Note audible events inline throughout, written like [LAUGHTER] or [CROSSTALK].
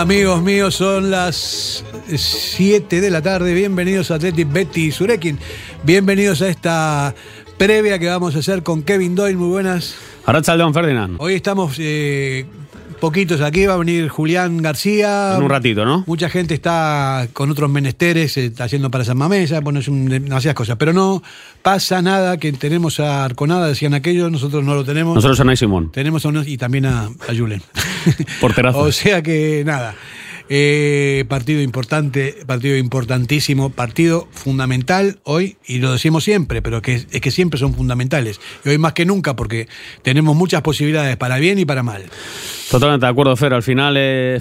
Amigos míos, son las 7 de la tarde. Bienvenidos a Athletic Betty Surekin. Bienvenidos a esta previa que vamos a hacer con Kevin Doyle. Muy buenas. Ferdinand. Hoy estamos eh, poquitos aquí. Va a venir Julián García. En un ratito, ¿no? Mucha gente está con otros menesteres, eh, está haciendo para San Mamesa, bueno, es un, demasiadas cosas. Pero no pasa nada que tenemos a Arconada, decían aquellos, nosotros no lo tenemos. Nosotros a Nay Simón. Tenemos a unos y también a, a Julen. Porterazo. [LAUGHS] o sea que nada. Eh, partido importante, partido importantísimo, partido fundamental hoy, y lo decimos siempre, pero que, es que siempre son fundamentales. Y hoy más que nunca, porque tenemos muchas posibilidades para bien y para mal. Totalmente de acuerdo, Fer. Al final eh,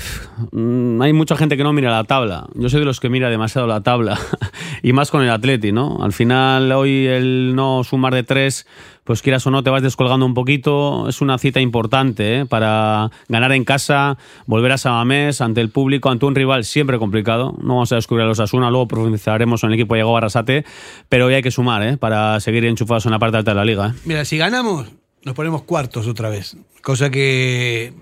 mm, hay mucha gente que no mira la tabla. Yo soy de los que mira demasiado la tabla. [LAUGHS] y más con el Atleti, ¿no? Al final, hoy el no sumar de tres, pues quieras o no, te vas descolgando un poquito. Es una cita importante ¿eh? para ganar en casa, volver a Samamés, ante el público, ante un rival siempre complicado. No vamos a descubrir a los Asuna, luego profundizaremos en el equipo llegó Arrasate, pero hoy hay que sumar ¿eh? para seguir enchufados en la parte alta de la liga. ¿eh? Mira, si ganamos, nos ponemos cuartos otra vez. Cosa que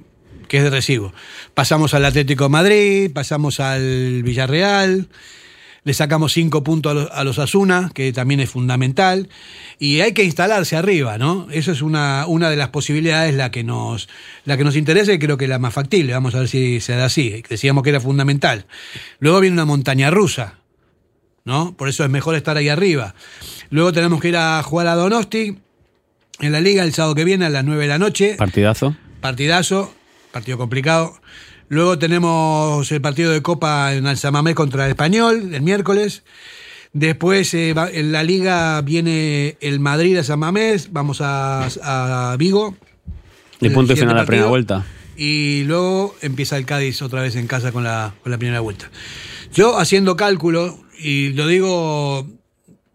que es de recibo. Pasamos al Atlético de Madrid, pasamos al Villarreal, le sacamos cinco puntos a los, a los Asuna, que también es fundamental, y hay que instalarse arriba, ¿no? Eso es una, una de las posibilidades, la que, nos, la que nos interesa y creo que la más factible. Vamos a ver si se da así. Decíamos que era fundamental. Luego viene una montaña rusa, ¿no? Por eso es mejor estar ahí arriba. Luego tenemos que ir a jugar a Donosti en la liga el sábado que viene a las 9 de la noche. Partidazo. Partidazo partido complicado. Luego tenemos el partido de Copa en Alzamamé contra el Español el miércoles. Después eh, en la liga viene el Madrid a San Mamés, vamos a, a Vigo. Y punto final la primera vuelta. Y luego empieza el Cádiz otra vez en casa con la, con la primera vuelta. Yo haciendo cálculo, y lo digo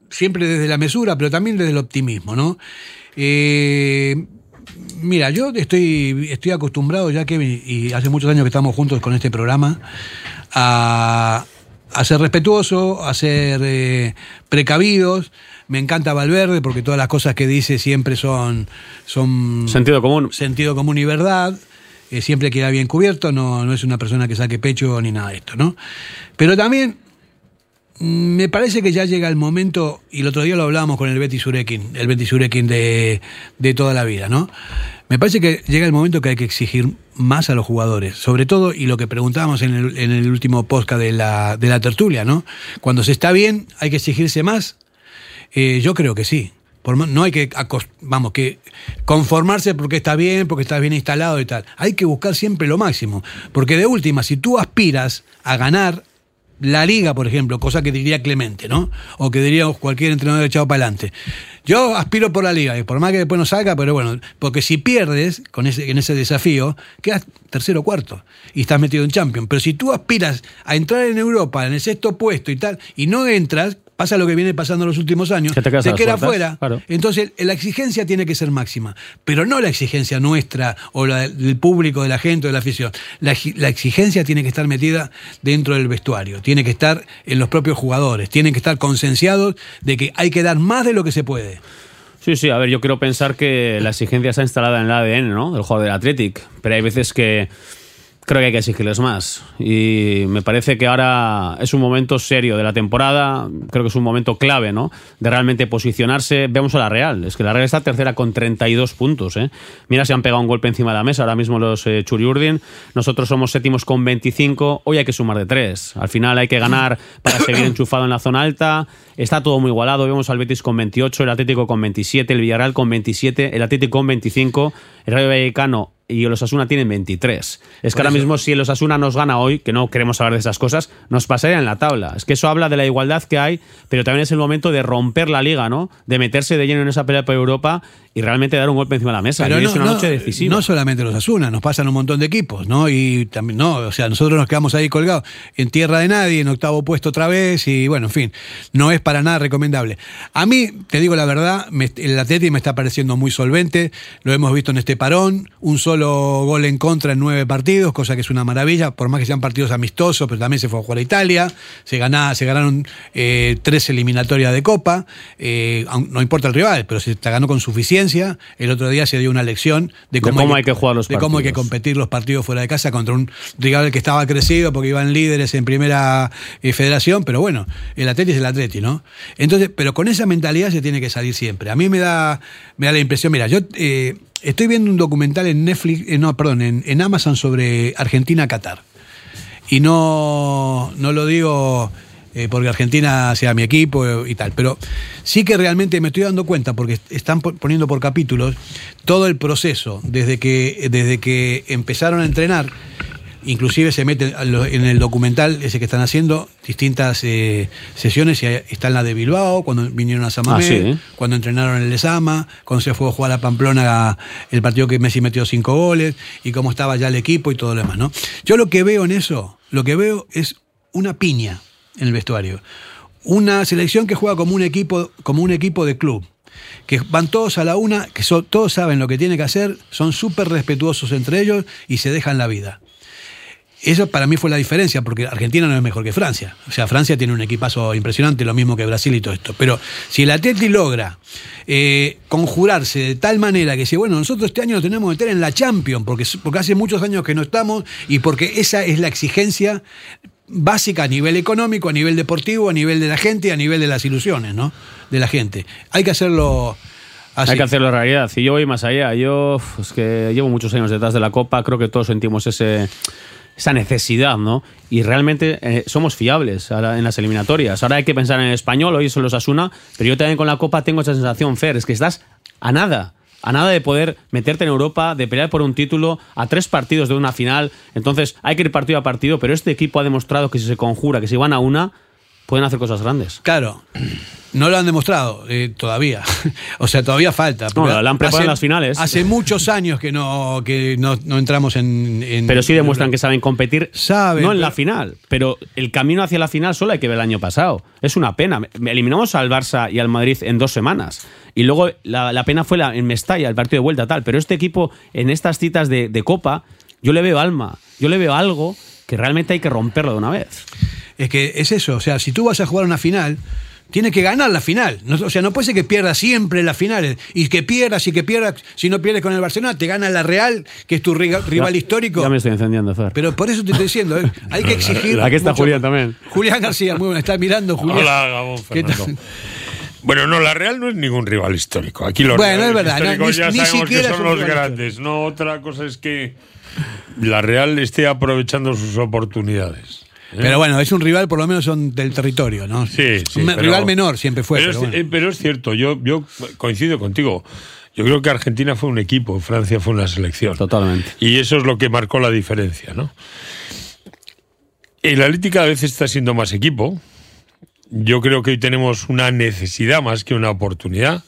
siempre desde la mesura, pero también desde el optimismo, ¿no? Eh, Mira, yo estoy, estoy acostumbrado ya que, y hace muchos años que estamos juntos con este programa, a, a ser respetuoso, a ser eh, precavidos. Me encanta Valverde porque todas las cosas que dice siempre son, son sentido común. Sentido común y verdad. Eh, siempre queda bien cubierto, no, no es una persona que saque pecho ni nada de esto, ¿no? Pero también me parece que ya llega el momento, y el otro día lo hablábamos con el Betty Surekin, el Betty Surekin de, de toda la vida, ¿no? Me parece que llega el momento que hay que exigir más a los jugadores, sobre todo, y lo que preguntábamos en el, en el último podcast de la, de la tertulia, ¿no? Cuando se está bien, ¿hay que exigirse más? Eh, yo creo que sí. Por, no hay que, vamos, que conformarse porque está bien, porque está bien instalado y tal. Hay que buscar siempre lo máximo. Porque de última, si tú aspiras a ganar, la liga, por ejemplo, cosa que diría Clemente, ¿no? O que diría cualquier entrenador echado para adelante. Yo aspiro por la liga, y por más que después no salga, pero bueno, porque si pierdes con ese, en ese desafío, quedas tercero o cuarto y estás metido en Champions. Pero si tú aspiras a entrar en Europa en el sexto puesto y tal, y no entras, pasa lo que viene pasando en los últimos años, te, te queda afuera. Claro. Entonces, la exigencia tiene que ser máxima, pero no la exigencia nuestra o la del público, de la gente o de la afición. La, la, exigencia tiene que estar metida dentro del vestuario, tiene que estar en los propios jugadores, tienen que estar concienciados de que hay que dar más de lo que se puede. Sí, sí, a ver, yo quiero pensar que la exigencia está instalada en el ADN, ¿no? Del juego del Athletic, pero hay veces que creo que hay que exigirles más. Y me parece que ahora es un momento serio de la temporada, creo que es un momento clave, ¿no? De realmente posicionarse. Vemos a la Real, es que la Real está tercera con 32 puntos, ¿eh? Mira, se han pegado un golpe encima de la mesa ahora mismo los eh, Churiurdin. Nosotros somos séptimos con 25, hoy hay que sumar de tres. Al final hay que ganar para seguir enchufado en la zona alta. Está todo muy igualado, vemos al Betis con 28, el Atlético con 27, el Villarreal con 27, el Atlético con 25, el Rayo Vallecano y los Asuna tienen 23. Es que ahora mismo si los Asuna nos gana hoy, que no queremos hablar de esas cosas, nos pasaría en la tabla. Es que eso habla de la igualdad que hay, pero también es el momento de romper la liga, ¿no? De meterse de lleno en esa pelea por Europa y realmente dar un golpe encima de la mesa. Pero no, es una no, noche decisiva. No solamente los Asuna, nos pasan un montón de equipos, ¿no? Y también, no, o sea, nosotros nos quedamos ahí colgados en tierra de nadie, en octavo puesto otra vez, y bueno, en fin, no es para nada recomendable. A mí, te digo la verdad, me, el Atleti me está pareciendo muy solvente, lo hemos visto en este parón, un solo gol en contra en nueve partidos, cosa que es una maravilla, por más que sean partidos amistosos, pero también se fue a jugar a Italia, se, se ganaron eh, tres eliminatorias de Copa, eh, no importa el rival, pero se ganó con suficiencia. El otro día se dio una lección de cómo, cómo hay que jugar los de cómo hay que competir los partidos fuera de casa contra un rival que estaba crecido porque iban líderes en primera eh, federación, pero bueno, el Atleti es el Atleti, ¿no? Entonces, pero con esa mentalidad se tiene que salir siempre. A mí me da, me da la impresión, mira, yo eh, estoy viendo un documental en Netflix, eh, no, perdón, en, Amazon sobre Argentina-Catar. Y no, no lo digo eh, porque Argentina sea mi equipo y tal, pero sí que realmente me estoy dando cuenta, porque están po- poniendo por capítulos todo el proceso, desde que, desde que empezaron a entrenar, inclusive se lo- en el documental ese que están haciendo distintas eh, sesiones, y ahí está en la de Bilbao, cuando vinieron a Samamé, Ah, sí. cuando entrenaron en el Lesama, cuando se fue a jugar a Pamplona el partido que Messi metió cinco goles y cómo estaba ya el equipo y todo lo demás, ¿no? Yo lo que veo en eso, lo que veo es una piña en el vestuario. Una selección que juega como un equipo, como un equipo de club. Que van todos a la una, que son- todos saben lo que tienen que hacer, son súper respetuosos entre ellos y se dejan la vida. Eso para mí fue la diferencia, porque Argentina no es mejor que Francia. O sea, Francia tiene un equipazo impresionante, lo mismo que Brasil y todo esto. Pero si el Atleti logra eh, conjurarse de tal manera que dice, bueno, nosotros este año nos tenemos que meter en la Champions, porque, porque hace muchos años que no estamos y porque esa es la exigencia básica a nivel económico, a nivel deportivo, a nivel de la gente a nivel de las ilusiones, ¿no? De la gente. Hay que hacerlo. Hay que hacerlo realidad. Y yo voy más allá. Yo es que llevo muchos años detrás de la Copa. Creo que todos sentimos ese, esa necesidad, ¿no? Y realmente eh, somos fiables en las eliminatorias. Ahora hay que pensar en el español, hoy son los Asuna, pero yo también con la Copa tengo esa sensación, Fer, es que estás a nada. A nada de poder meterte en Europa, de pelear por un título, a tres partidos de una final. Entonces hay que ir partido a partido, pero este equipo ha demostrado que si se conjura, que si van a una, pueden hacer cosas grandes. Claro, no lo han demostrado eh, todavía. [LAUGHS] o sea, todavía falta. No, la han preparado en las finales. Hace [LAUGHS] muchos años que no, que no, no entramos en, en- Pero sí en- demuestran que saben competir. Saben, No en la final. Pero el camino hacia la final solo hay que ver el año pasado. Es una pena. Eliminamos al Barça y al Madrid en dos semanas. Y luego la, la pena fue la, en Mestalla, el partido de vuelta, tal. Pero este equipo, en estas citas de, de Copa, yo le veo alma. Yo le veo algo que realmente hay que romperlo de una vez. Es que es eso, o sea, si tú vas a jugar una final, tienes que ganar la final. No- o sea, no puede ser que pierdas siempre las finales. Y que pierdas y que pierdas, si no pierdes con el Barcelona, te gana la Real, que es tu rival Ya- histórico. Ya me estoy encendiendo, Fer. Pero por eso te estoy diciendo, ¿eh? hay que [LAUGHS] exigir. Aquí está mucho- Julián también. Julián García, muy bueno, está mirando Julián. Hola, Gabón ¿Qué tal? Fernando. Bueno, no, la Real no es ningún rival histórico. Aquí los Bueno, rivales es verdad, no, históricos ni- ya ni sabemos que siquiera son los grandes. No, otra cosa es que la Real esté aprovechando sus oportunidades. Pero bueno, es un rival, por lo menos son del territorio, ¿no? Sí, sí, Un pero- rival menor siempre fue. Pero, Pero, es, bueno. eh, pero es cierto, yo, yo coincido contigo. Yo creo que Argentina fue un equipo, Francia fue una selección. Totalmente. Y eso es lo que marcó la diferencia, ¿no? El Atlético cada vez está siendo más equipo. Yo creo que hoy tenemos una necesidad más que una oportunidad.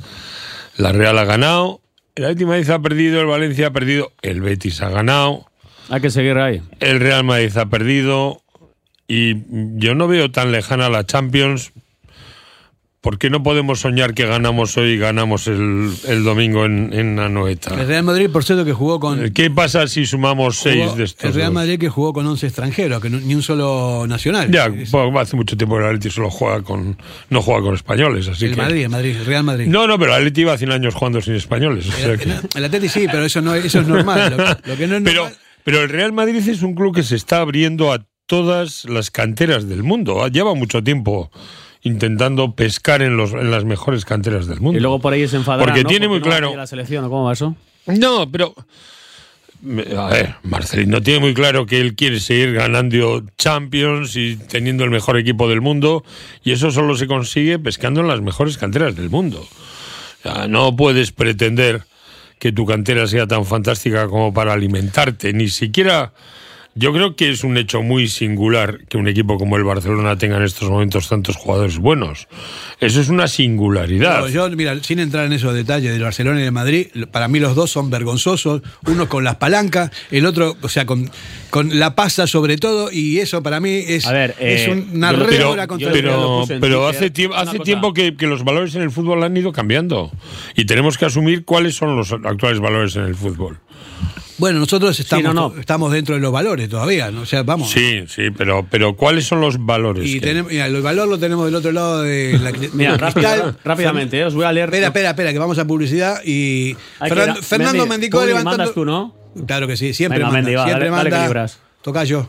La Real ha ganado, el Atlético Madrid ha perdido, el Valencia ha perdido, el Betis ha ganado, Hay que seguir ahí. el Real Madrid ha perdido y yo no veo tan lejana la Champions. ¿Por qué no podemos soñar que ganamos hoy y ganamos el, el domingo en, en Anoeta? El Real Madrid, por cierto, que jugó con. ¿Qué pasa si sumamos seis de estos? el Real? Madrid que jugó con 11 extranjeros, que no- ni un solo nacional. Ya, hace mucho tiempo que el Atleti solo juega con, no juega con españoles, así el que. Madrid, el Madrid, el Real Madrid. No, no, pero el Atleti iba 100 años jugando sin españoles. o sea el, que- el Atleti sí, pero eso, no, eso es normal. Lo, lo que no es [LAUGHS] pero, pero el Real Madrid es un club que se está abriendo a todas las canteras del mundo. Lleva mucho tiempo intentando pescar en, los, en las mejores canteras del mundo. Y luego por ahí se enfadará, Porque ¿no? tiene muy no claro- la selección, ¿o ¿cómo va eso? No, pero. A ver, Marcelino tiene muy claro que él quiere seguir ganando Champions y teniendo el mejor equipo del mundo, y eso solo se consigue pescando en las mejores canteras del mundo. O sea, no puedes pretender que tu cantera sea tan fantástica como para alimentarte, ni siquiera. Yo creo que es un hecho muy singular que un equipo como el Barcelona tenga en estos momentos tantos jugadores buenos. Eso es una singularidad. No, yo, mira, sin entrar en esos detalles del Barcelona y de Madrid, para mí los dos son vergonzosos. Uno con las palancas, el otro, o sea, con, con la pasa sobre todo, y eso para mí es, eh, una yo lo- pero, rémora contra el pero, en pero hace, tiempo, hace tiempo que, que los valores en el fútbol han ido cambiando y tenemos que asumir cuáles son los actuales valores en el fútbol. Bueno, nosotros estamos, no, no. estamos dentro de los valores todavía, ¿no? O sea, vamos. Sí, sí, pero, pero ¿cuáles son los valores? Y que- tenemos, mira, el valor lo tenemos del otro lado de la [LAUGHS] Mira, rápido, rápidamente, eh, os voy a leer. Espera, espera, espera, que vamos a publicidad y Fernan- Fernando Publi, levantando. mandas tú, ¿no? Claro que sí, siempre Venga, manda, Mendy, va, siempre dale- dale que manda. libras. Toca yo.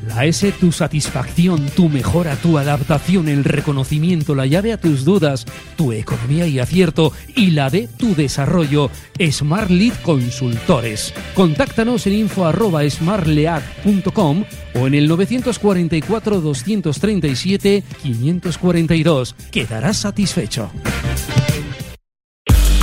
La tu satisfacción, tu mejora, tu adaptación, el reconocimiento, la llave a tus dudas, tu economía y acierto y la de tu desarrollo. Smart Lead Consultores. Contáctanos en info arroba o en el 944 237 542. Quedarás satisfecho.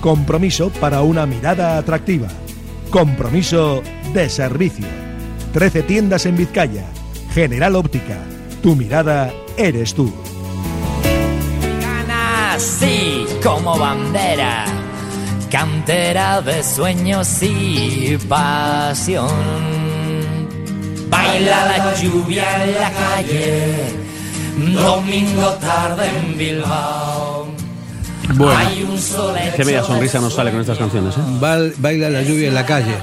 Compromiso para una mirada atractiva. Compromiso de servicio. 13 tiendas en Vizcaya. General Óptica. Tu mirada eres tú. así como bandera, cantera de sueños y pasión. Baila la lluvia en la calle, domingo tarde en Bilbao. Bueno. Qué bella sonrisa nos sale con estas canciones, ¿eh? Baila la lluvia en la calle.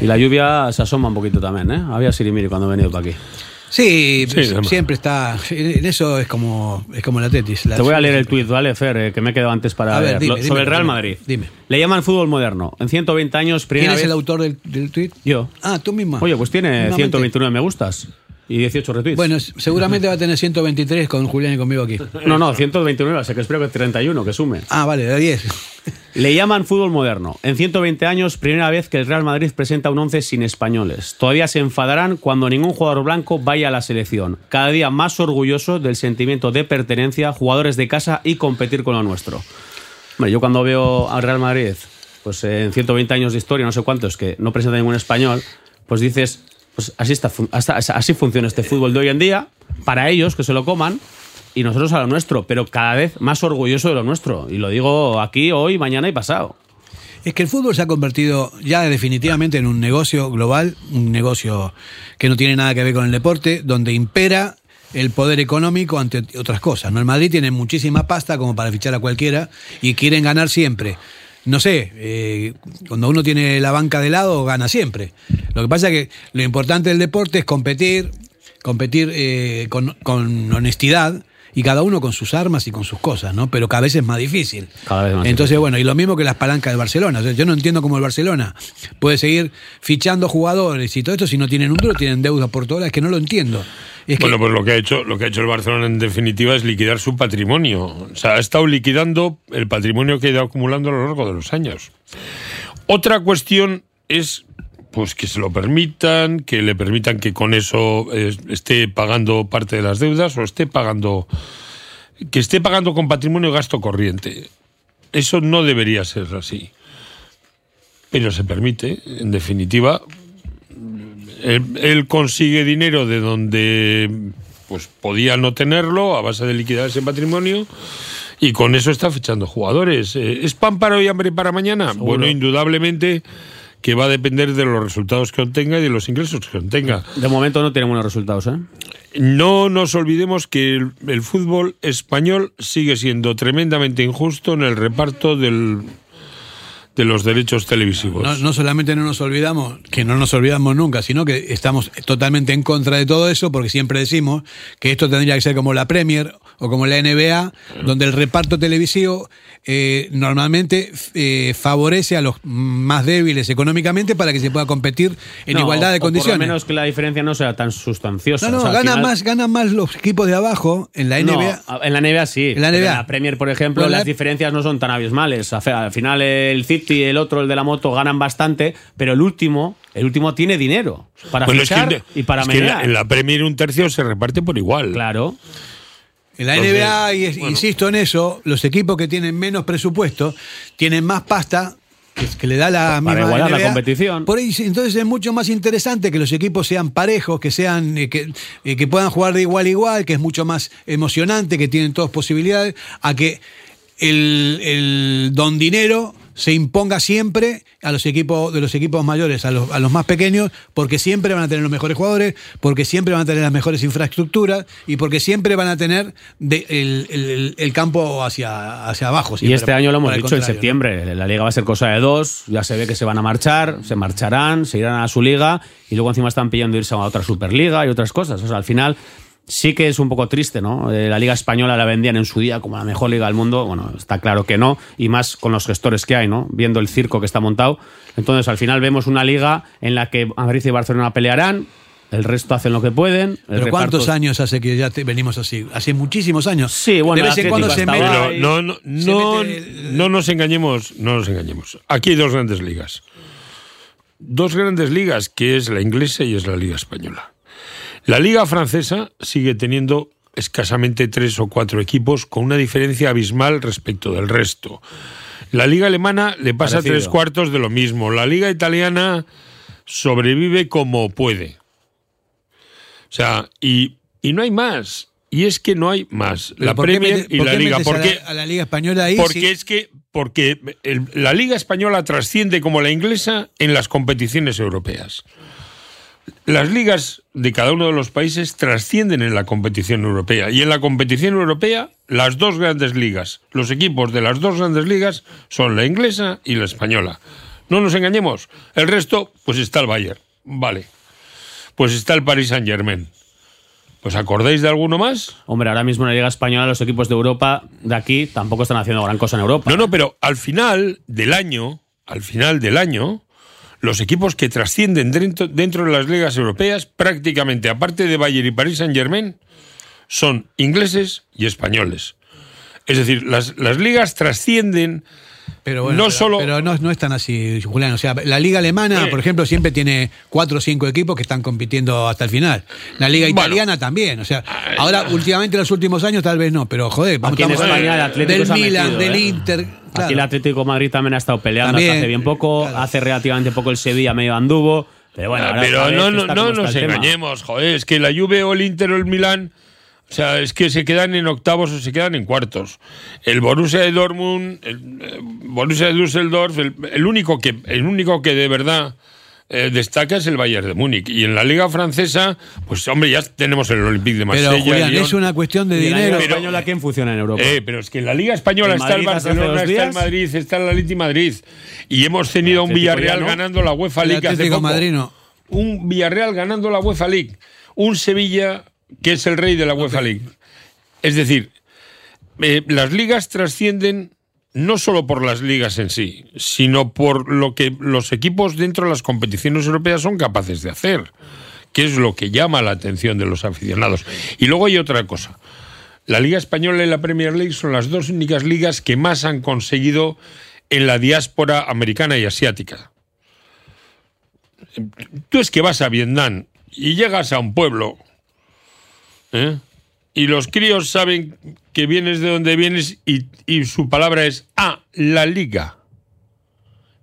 Y la lluvia se asoma un poquito también, ¿eh? Había sirimiri cuando he venido para aquí. Sí, Sí, además. siempre está. En eso es como, es como la tetis. la- Te voy a leer el tuit, ¿vale, Fer? Eh, que me he quedado antes para A ver, ver. dime, Lo- dime, sobre el Real dime, Madrid. dime. Le llaman fútbol moderno. En 120 años, ¿Quién primera es vez... el autor del, del tweet? Yo. Ah, tú misma. Oye, pues tiene Mismamente. 129 me gustas y 18 retweets. Bueno, seguramente va a tener 123 con Julián y conmigo aquí. [LAUGHS] No, no, 129, o sea que espero que 31, que sume. Ah, vale, de 10. [LAUGHS] Le llaman fútbol moderno. En 120 años, primera vez que el Real Madrid presenta un 11 sin españoles. Todavía se enfadarán cuando ningún jugador blanco vaya a la selección. Cada día más orgulloso del sentimiento de pertenencia, jugadores de casa y competir con lo nuestro. Hombre, yo cuando veo al Real Madrid, pues en 120 años de historia, no sé cuántos, que no presenta ningún español, pues dices, pues así, está, así funciona este fútbol de hoy en día, para ellos que se lo coman y nosotros a lo nuestro, pero cada vez más orgulloso de lo nuestro. Y lo digo aquí, hoy, mañana y pasado. Es que el fútbol se ha convertido ya definitivamente en un negocio global, un negocio que no tiene nada que ver con el deporte, donde impera el poder económico ante otras cosas. ¿no? El Madrid tiene muchísima pasta como para fichar a cualquiera y quieren ganar siempre. No sé, eh, cuando uno tiene la banca de lado, gana siempre. Lo que pasa es que lo importante del deporte es competir, competir eh, con, con honestidad y cada uno con sus armas y con sus cosas, ¿no? Pero cada vez es más difícil. Cada vez más Entonces, bueno, y lo mismo que las palancas del Barcelona. O sea, yo no entiendo cómo el Barcelona puede seguir fichando jugadores y todo esto si no tienen un duro, tienen deuda por todas. Es que no lo entiendo. Bueno, pues lo que ha hecho, lo que ha hecho el Barcelona en definitiva es liquidar su patrimonio. O sea, ha estado liquidando el patrimonio que ha ido acumulando a lo largo de los años. Otra cuestión es pues que se lo permitan, que le permitan que con eso eh, esté pagando parte de las deudas o esté pagando que esté pagando con patrimonio gasto corriente. Eso no debería ser así. Pero se permite, en definitiva, él, él consigue dinero de donde pues podía no tenerlo a base de liquidar ese patrimonio y con eso está fichando jugadores. Eh, ¿Es pan para hoy, hambre para mañana? Bueno, indudablemente que va a depender de los resultados que obtenga y de los ingresos que obtenga. De momento no tiene buenos resultados, ¿eh? No nos olvidemos que el, el fútbol español sigue siendo tremendamente injusto en el reparto del, de los derechos televisivos. No, no solamente no nos olvidamos, que no nos olvidamos nunca, sino que estamos totalmente en contra de todo eso, porque siempre decimos que esto tendría que ser como la Premier o como la NBA, donde el reparto televisivo eh, normalmente eh, favorece a los más débiles económicamente para que se pueda competir en No, igualdad de o- o condiciones. Por lo menos que la diferencia no sea tan sustanciosa. no, no, O sea, al ganan, final- más, ganan más los equipos de abajo en la NBA. en la NBA sí. En la pero NBA. la Premier, por ejemplo, la- las diferencias no son tan abismales. Al final el City y el otro, el de la moto, ganan bastante, pero el último, el último tiene dinero para Bueno, es que, fichar y para es que en, la, menear. en la Premier un tercio se reparte por igual. Claro. En la Entonces, NBA, y es- insisto en eso, los equipos que tienen menos presupuesto tienen más pasta que, le da la Para misma igualar la competición. Por ahí, entonces es mucho más interesante que los equipos sean parejos, que sean eh, que, eh, que puedan jugar de igual a igual, que es mucho más emocionante, que tienen todas posibilidades, a que el, el don dinero se imponga siempre a los equipos de los equipos mayores, a los, a los más pequeños, porque siempre van a tener los mejores jugadores, porque siempre van a tener las mejores infraestructuras y porque siempre van a tener de- el, el- el campo hacia, hacia abajo. Y este año lo hemos dicho en septiembre. La liga va a ser cosa de dos. Ya se ve que se van a marchar, se marcharán, se irán a su liga y luego encima están pidiendo irse a otra Superliga y otras cosas. O sea, al final sí que es un poco triste, ¿no? Eh, la liga española la vendían en su día como la mejor liga del mundo. Bueno, está claro que no. Y más con los gestores que hay, ¿no? Viendo el circo que está montado. Entonces, al final vemos una liga en la que Madrid y Barcelona pelearán. El resto hacen lo que pueden. Pero ¿cuántos años hace que ya te- venimos así? Hace muchísimos años. Sí, bueno, de vez en cuando se mete. no, no, Se no, mete- no nos engañemos, no nos engañemos. Aquí hay dos grandes ligas. Dos grandes ligas, que es la inglesa y es la liga española. La liga francesa sigue teniendo escasamente tres o cuatro equipos con una diferencia abismal respecto del resto. La liga alemana le pasa Parecido. tres cuartos de lo mismo. La liga italiana sobrevive como puede. O sea, y, y no hay más. Y es que no hay más. La ¿por qué Premier y la Liga. metes a ¿Por la- qué? a la Liga Española ahí? Porque sí? es que porque el- la Liga Española trasciende como la inglesa en las competiciones europeas. Las ligas de cada uno de los países trascienden en la competición europea. Y en la competición europea, las dos grandes ligas, los equipos de las dos grandes ligas son la inglesa y la española. No nos engañemos. El resto, pues está el Bayern. Vale. Pues está el Paris Saint Germain. ¿Os acordáis de alguno más? Hombre, ahora mismo en la Liga Española los equipos de Europa, de aquí, tampoco están haciendo gran cosa en Europa. No, no, pero al final del año, al final del año, los equipos que trascienden dentro, dentro de las ligas europeas, prácticamente, aparte de Bayern y Paris Saint Germain, son ingleses y españoles. Es decir, las ligas trascienden Pero bueno, no pero, solo- pero no, no es tan así, Julián. O sea, la Liga Alemana, Eh. por ejemplo, siempre tiene cuatro o cinco equipos que están compitiendo hasta el final. La Liga Bueno. Italiana también. O sea, ahora, últimamente, en los últimos años, tal vez no. Pero, joder, vamos Aquí en España el Atlético del se ha Milan, metido, del ¿eh? Inter. claro. Aquí el Atlético de Madrid también ha estado peleando También, hasta hace bien poco, claro. hace relativamente poco el Sevilla medio anduvo, pero bueno, Ah, ahora pero no, vez no, no nos engañemos, joder, es que la Juve o el Inter o el Milán, o sea, es que se quedan en octavos o se quedan en cuartos. El Borussia de Dortmund, el eh, Borussia de Düsseldorf, el, el único que el único que de verdad eh, destaca es el Bayern de Múnich y en la liga francesa, pues hombre, ya tenemos el Olympique de Marsella, Pero, Julián, Lyon. es una cuestión de ¿Y en la dinero. Liga Española quién funciona en Europa? Eh, pero es que en la Liga Española ¿El está el Barcelona, está el? Madrid, está el Atleti Madrid. Y hemos tenido un Villarreal no. ganando la UEFA League hace Atlético poco. Madrid no. Un Villarreal ganando la UEFA League. Un Sevilla que es el rey de la UEFA League. Es decir, eh, las ligas trascienden no solo por las ligas en sí, sino por lo que los equipos dentro de las competiciones europeas son capaces de hacer, que es lo que llama la atención de los aficionados. Y luego hay otra cosa. La Liga Española y la Premier League son las dos únicas ligas que más han conseguido en la diáspora americana y asiática. Tú es que vas a Vietnam y llegas a un pueblo ¿eh? y los críos saben que vienes de donde vienes y, y su palabra es ah, la liga.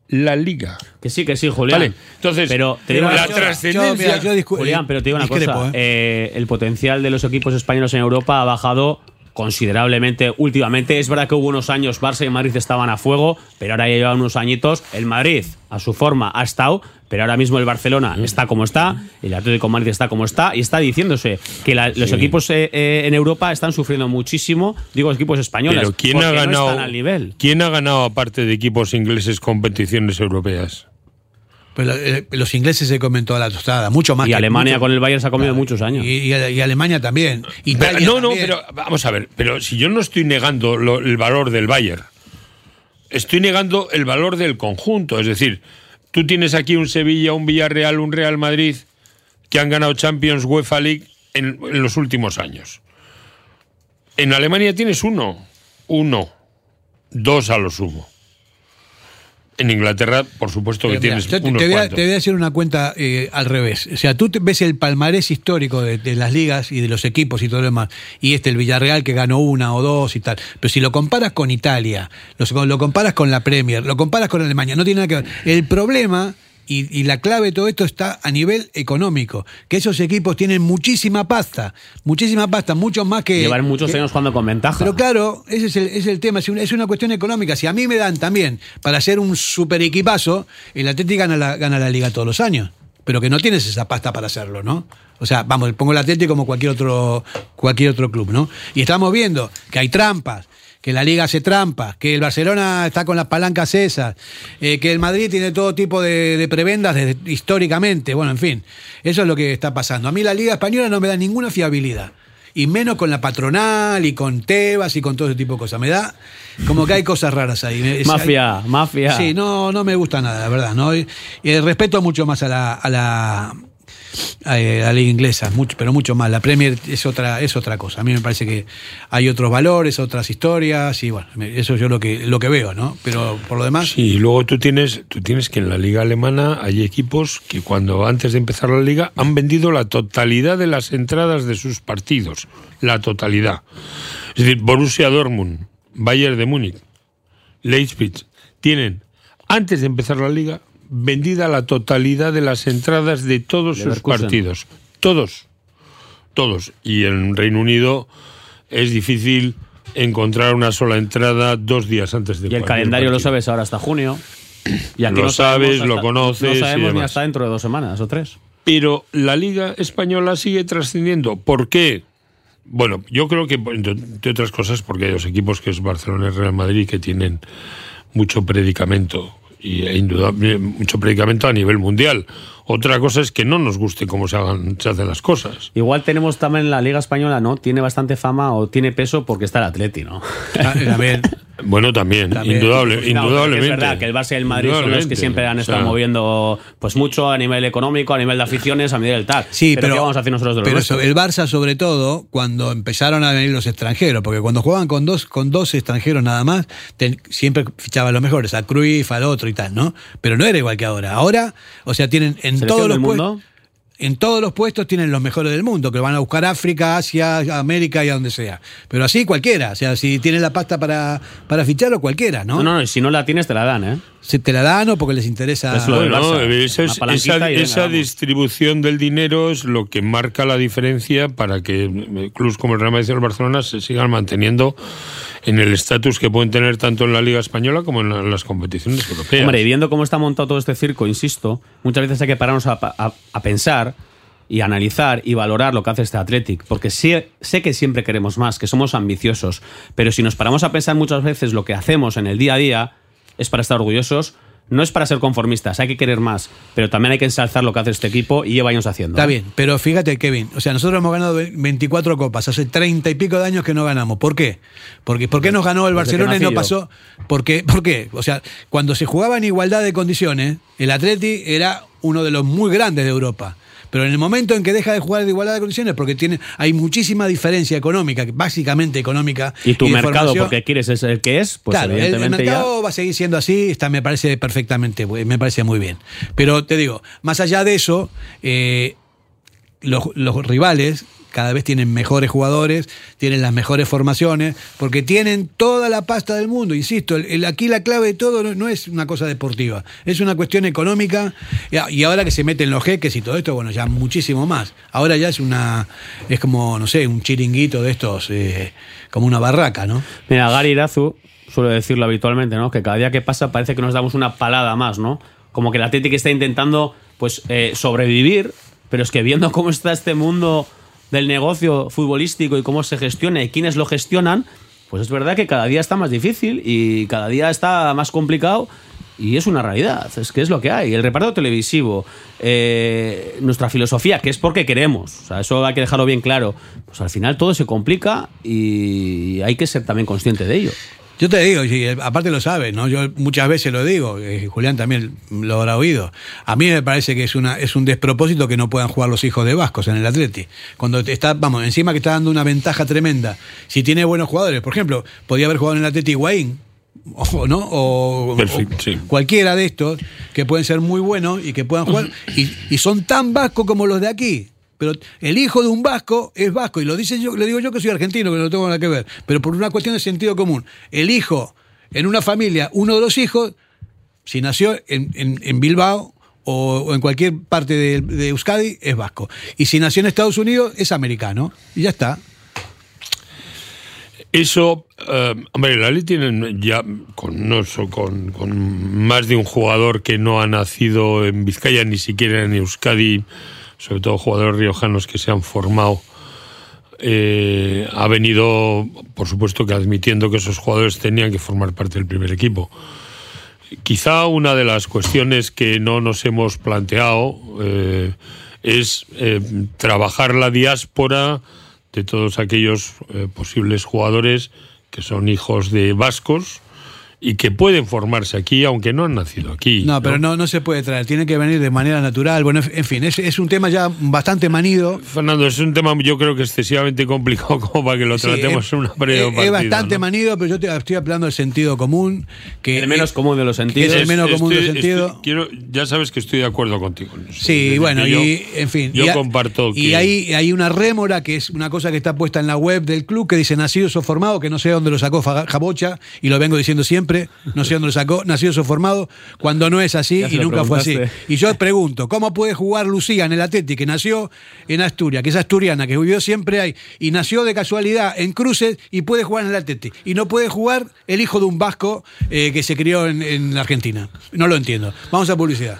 La liga. Que sí, que sí, Julián. Vale, entonces, pero te digo la trascendencia- Julián, pero te digo una discrepo, cosa. ¿eh? eh, el potencial de los equipos españoles en Europa ha bajado considerablemente últimamente. Es verdad que hubo unos años Barça y Madrid estaban a fuego, pero ahora ya llevan unos añitos. El Madrid, a su forma, ha estado, pero ahora mismo el Barcelona está como está, el Atlético de Madrid está como está, y está diciéndose que la- los equipos eh, eh, en Europa están sufriendo muchísimo, digo equipos españoles, Pero ¿quién porque ha no ganado? están al nivel. ¿Quién ha ganado aparte de equipos ingleses competiciones europeas? Pero, eh, los ingleses se comen toda la tostada, mucho más Y que- Alemania mucho- con el Bayern se ha comido muchos años. Y, y- y Alemania también. Italia no, no, también. pero vamos a ver, pero si yo no estoy negando lo- el valor del Bayern, estoy negando el valor del conjunto. Es decir, tú tienes aquí un Sevilla, un Villarreal, un Real Madrid que han ganado Champions UEFA League en, en los últimos años. En Alemania tienes uno, uno, dos a lo sumo. En Inglaterra, por supuesto que Pero mira, tienes yo te, unos te voy a, te voy a hacer una cuenta eh, al revés. O sea, tú te- ves el palmarés histórico de, de las ligas y de los equipos y todo lo demás. Y este, el Villarreal, que ganó una o dos y tal. Pero si lo comparas con Italia, lo, lo comparas con la Premier, lo comparas con Alemania, no tiene nada que ver. El problema y, y la clave de todo esto está a nivel económico. Que esos equipos tienen muchísima pasta. Muchísima pasta, mucho más que. Llevan muchos que- años jugando con ventaja. pero claro, ese es el, ese es el tema, es una, es una cuestión económica. Si a mí me dan también para hacer un super equipazo, el Atlético gana la, gana la liga todos los años. Pero que no tienes esa pasta para hacerlo, ¿no? O sea, vamos, pongo el Atlético como cualquier otro, cualquier otro club, ¿no? Y estamos viendo que hay trampas, que la liga hace trampas, que el Barcelona está con las palancas esas, eh, que el Madrid tiene todo tipo de, de prebendas desde- históricamente. Bueno, en fin, eso es lo que está pasando. A mí la liga española no me da ninguna fiabilidad y menos con la patronal y con Tebas y con todo ese tipo de cosas. Me da como que hay cosas raras ahí. Es- Mafia, hay- mafia. Sí, no, no me gusta nada, la verdad. ¿no? Y, y respeto mucho más a la, a la, eh, la liga inglesa, mucho, pero mucho más. La Premier es otra, es otra cosa. A mí me parece que hay otros valores, otras historias y bueno, eso yo lo que, lo que veo, ¿no? Pero por lo demás, Sí, y luego tú tienes, tú tienes que en la liga alemana hay equipos que cuando antes de empezar la liga han vendido la totalidad de las entradas de sus partidos, la totalidad. Es decir, Borussia Dortmund, Bayern de Múnich, Leipzig tienen antes de empezar la liga vendida la totalidad de las entradas de todos sus partidos, todos, todos. Y en Reino Unido es difícil encontrar una sola entrada dos días antes de Y el calendario lo sabes ahora hasta junio. Y aquí Lo no sabemos sabes, lo conoces No y sabemos ni hasta dentro de dos semanas o tres. Pero la Liga Española sigue trascendiendo. ¿Por qué? Bueno, yo creo que, entre otras cosas, porque hay dos equipos que es Barcelona y Real Madrid que tienen mucho predicamento y e indudable mucho predicamento a nivel mundial. Otra cosa es que no nos guste cómo se, hagan, se hacen las cosas. Igual tenemos también la Liga Española, ¿no? Tiene bastante fama o tiene peso porque está el Atleti, ¿no? a, a ver, Bueno, también, También. indudable, indudablemente. Es verdad que el Barça y el Madrid son los que siempre han O estado sea, moviendo pues mucho a nivel económico, a nivel de aficiones, a nivel del tal. Sí, pero, ¿qué vamos a hacer nosotros de lo pero el Barça sobre todo cuando empezaron a venir los extranjeros, porque cuando jugaban con dos con dos extranjeros nada más, ten- siempre fichaban los mejores, a Cruyff, al otro y tal, ¿no? Pero no era igual que ahora. Ahora, o sea, tienen en ¿Selección todos los puestos mundo? En todos los puestos tienen los mejores del mundo, que van a buscar África, Asia, América y a donde sea. Pero así cualquiera, o sea, si tienen la pasta para, para ficharlo, cualquiera, ¿no? No, no, y si no la tienes, te la dan, ¿eh? Se te la dan o porque les interesa. Es lo Bueno, Barça. esa, es- esa- esa distribución del dinero es lo que marca la diferencia para que clubes como el Real Madrid y el Barcelona se sigan manteniendo en el estatus que pueden tener tanto en la Liga Española como en la- las competiciones europeas. Hombre, y viendo cómo está montado todo este circo, insisto, muchas veces hay que pararnos a, pensar y analizar y valorar lo que hace este Athletic, porque sí- sé que siempre queremos más, que somos ambiciosos, pero si nos paramos a pensar muchas veces lo que hacemos en el día a día es para estar orgullosos, no es para ser conformistas, hay que querer más, pero también hay que ensalzar lo que hace este equipo y lleva años haciendo. Está bien, pero fíjate, Kevin, o sea, nosotros hemos ganado 24 copas, hace 30 y pico de años que no ganamos. ¿Por qué? Porque, ¿Por qué nos ganó el Desde Barcelona y no pasó? Porque, ¿Por qué? O sea, cuando se jugaba en igualdad de condiciones, el Atleti era uno de los muy grandes de Europa. Pero en el momento en que deja de jugar de igualdad de condiciones, porque tiene, hay muchísima diferencia económica, básicamente económica. Y tu mercado, porque quieres es el que es, pues claro, el- el, evidentemente ya... mercado va a seguir siendo así, está, me parece perfectamente, me parece muy bien. Pero te digo, más allá de eso, eh, los, los rivales cada vez tienen mejores jugadores, tienen las mejores formaciones, porque tienen toda la pasta del mundo. Insisto, aquí la clave de todo no, es una cosa deportiva, es una cuestión económica. Y, y ahora que se meten los jeques y todo esto, bueno, ya muchísimo más. Ahora ya es una, es como, no sé, un chiringuito de estos, eh, como una barraca, ¿no? Mira, Gary Irazu suele decirlo habitualmente, ¿no? Que cada día que pasa parece que nos damos una palada más, ¿no? Como que el Atlético está intentando, pues, eh, sobrevivir, pero es que viendo cómo está este mundo del negocio futbolístico y cómo se gestiona y quiénes lo gestionan, pues es verdad que cada día está más difícil y cada día está más complicado y es una realidad, es que es lo que hay. El reparto televisivo, eh, nuestra filosofía, que es porque queremos, o sea, eso hay que dejarlo bien claro, pues al final todo se complica y hay que ser también consciente de ello. Yo te digo, y aparte lo sabes, ¿no? Yo muchas veces lo digo, eh, Julián también lo habrá oído. A mí me parece que es una es un despropósito que no puedan jugar los hijos de Vascos en el Atleti. Cuando está, vamos, encima que está dando una ventaja tremenda. Si tiene buenos jugadores, por ejemplo, podía haber jugado en el Atleti Higuaín, [LAUGHS] o no, o, Perfecto, o sí. cualquiera de estos que pueden ser muy buenos y que puedan jugar y, y son tan vascos como los de aquí. Pero el hijo de un vasco es vasco, y lo dice yo, le digo yo que soy argentino, que no tengo nada que ver, pero por una cuestión de sentido común. El hijo, en una familia, uno de los hijos, si nació en, en- en Bilbao o, en cualquier parte de, de Euskadi, es vasco. Y si nació en Estados Unidos, es americano. Y ya está. Eso, eh, hombre, la ley tienen ya con, no, con, con más de un jugador que no ha nacido en Vizcaya, ni siquiera en Euskadi, sobre todo jugadores riojanos que se han formado. eh, ha venido, por supuesto, que admitiendo que esos jugadores tenían que formar parte del primer equipo. Quizá una de las cuestiones que no nos hemos planteado eh, es eh, trabajar la diáspora de todos aquellos posibles jugadores que son hijos de vascos y que pueden formarse aquí, aunque no han nacido aquí. No, pero no, no se puede traer, tiene que venir de manera natural. Bueno, en fin, es, es un tema ya bastante manido. Fernando, es un tema yo creo que excesivamente complicado [LAUGHS] como para que lo Sí, tratemos es- en una breve es- es bastante ¿no? manido, pero yo te estoy hablando del sentido común. Que El menos común de los sentidos. es el menos común del Estoy- sentido. estoy- quiero, ya sabes que estoy de acuerdo contigo. en eso. Es Sí, bueno, yo- y en fin. Yo y comparto Y que- hay, hay una rémora, que es una cosa que está puesta en la web del club, que dice nacidos o formados, que no sé dónde lo sacó Jabocha, y lo vengo diciendo siempre, no sé dónde lo sacó, nacidos o formados, cuando no es así y nunca fue así. Y yo pregunto, ¿cómo puede jugar Lucía en el Atleti, que nació en Asturias, que es asturiana, que vivió siempre ahí, y nació de casualidad en Cruces y puede jugar en el Atleti? Y no puede jugar el hijo de un vasco eh, que se crió en, en Argentina. No lo entiendo. Vamos a publicidad.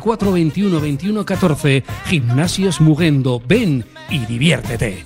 21 21 14. Gimnasios Mugendo. Ven y diviértete.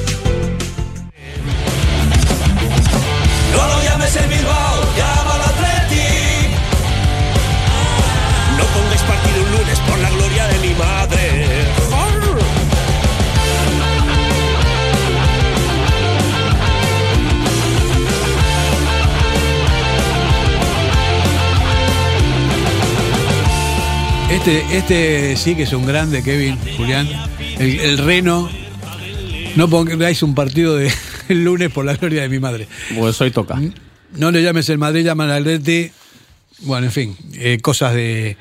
Llames el Bilbao, llámalo Athletic. No pongáis partido un lunes por la gloria de mi madre. Este, este sí que es un grande, Kevin, Julián. El, el Reno. No pongáis un partido de [LAUGHS] el lunes por la gloria de mi madre. Pues hoy toca. No le llames el Madrid, llaman al Atleti. Bueno, en fin, eh, cosas de,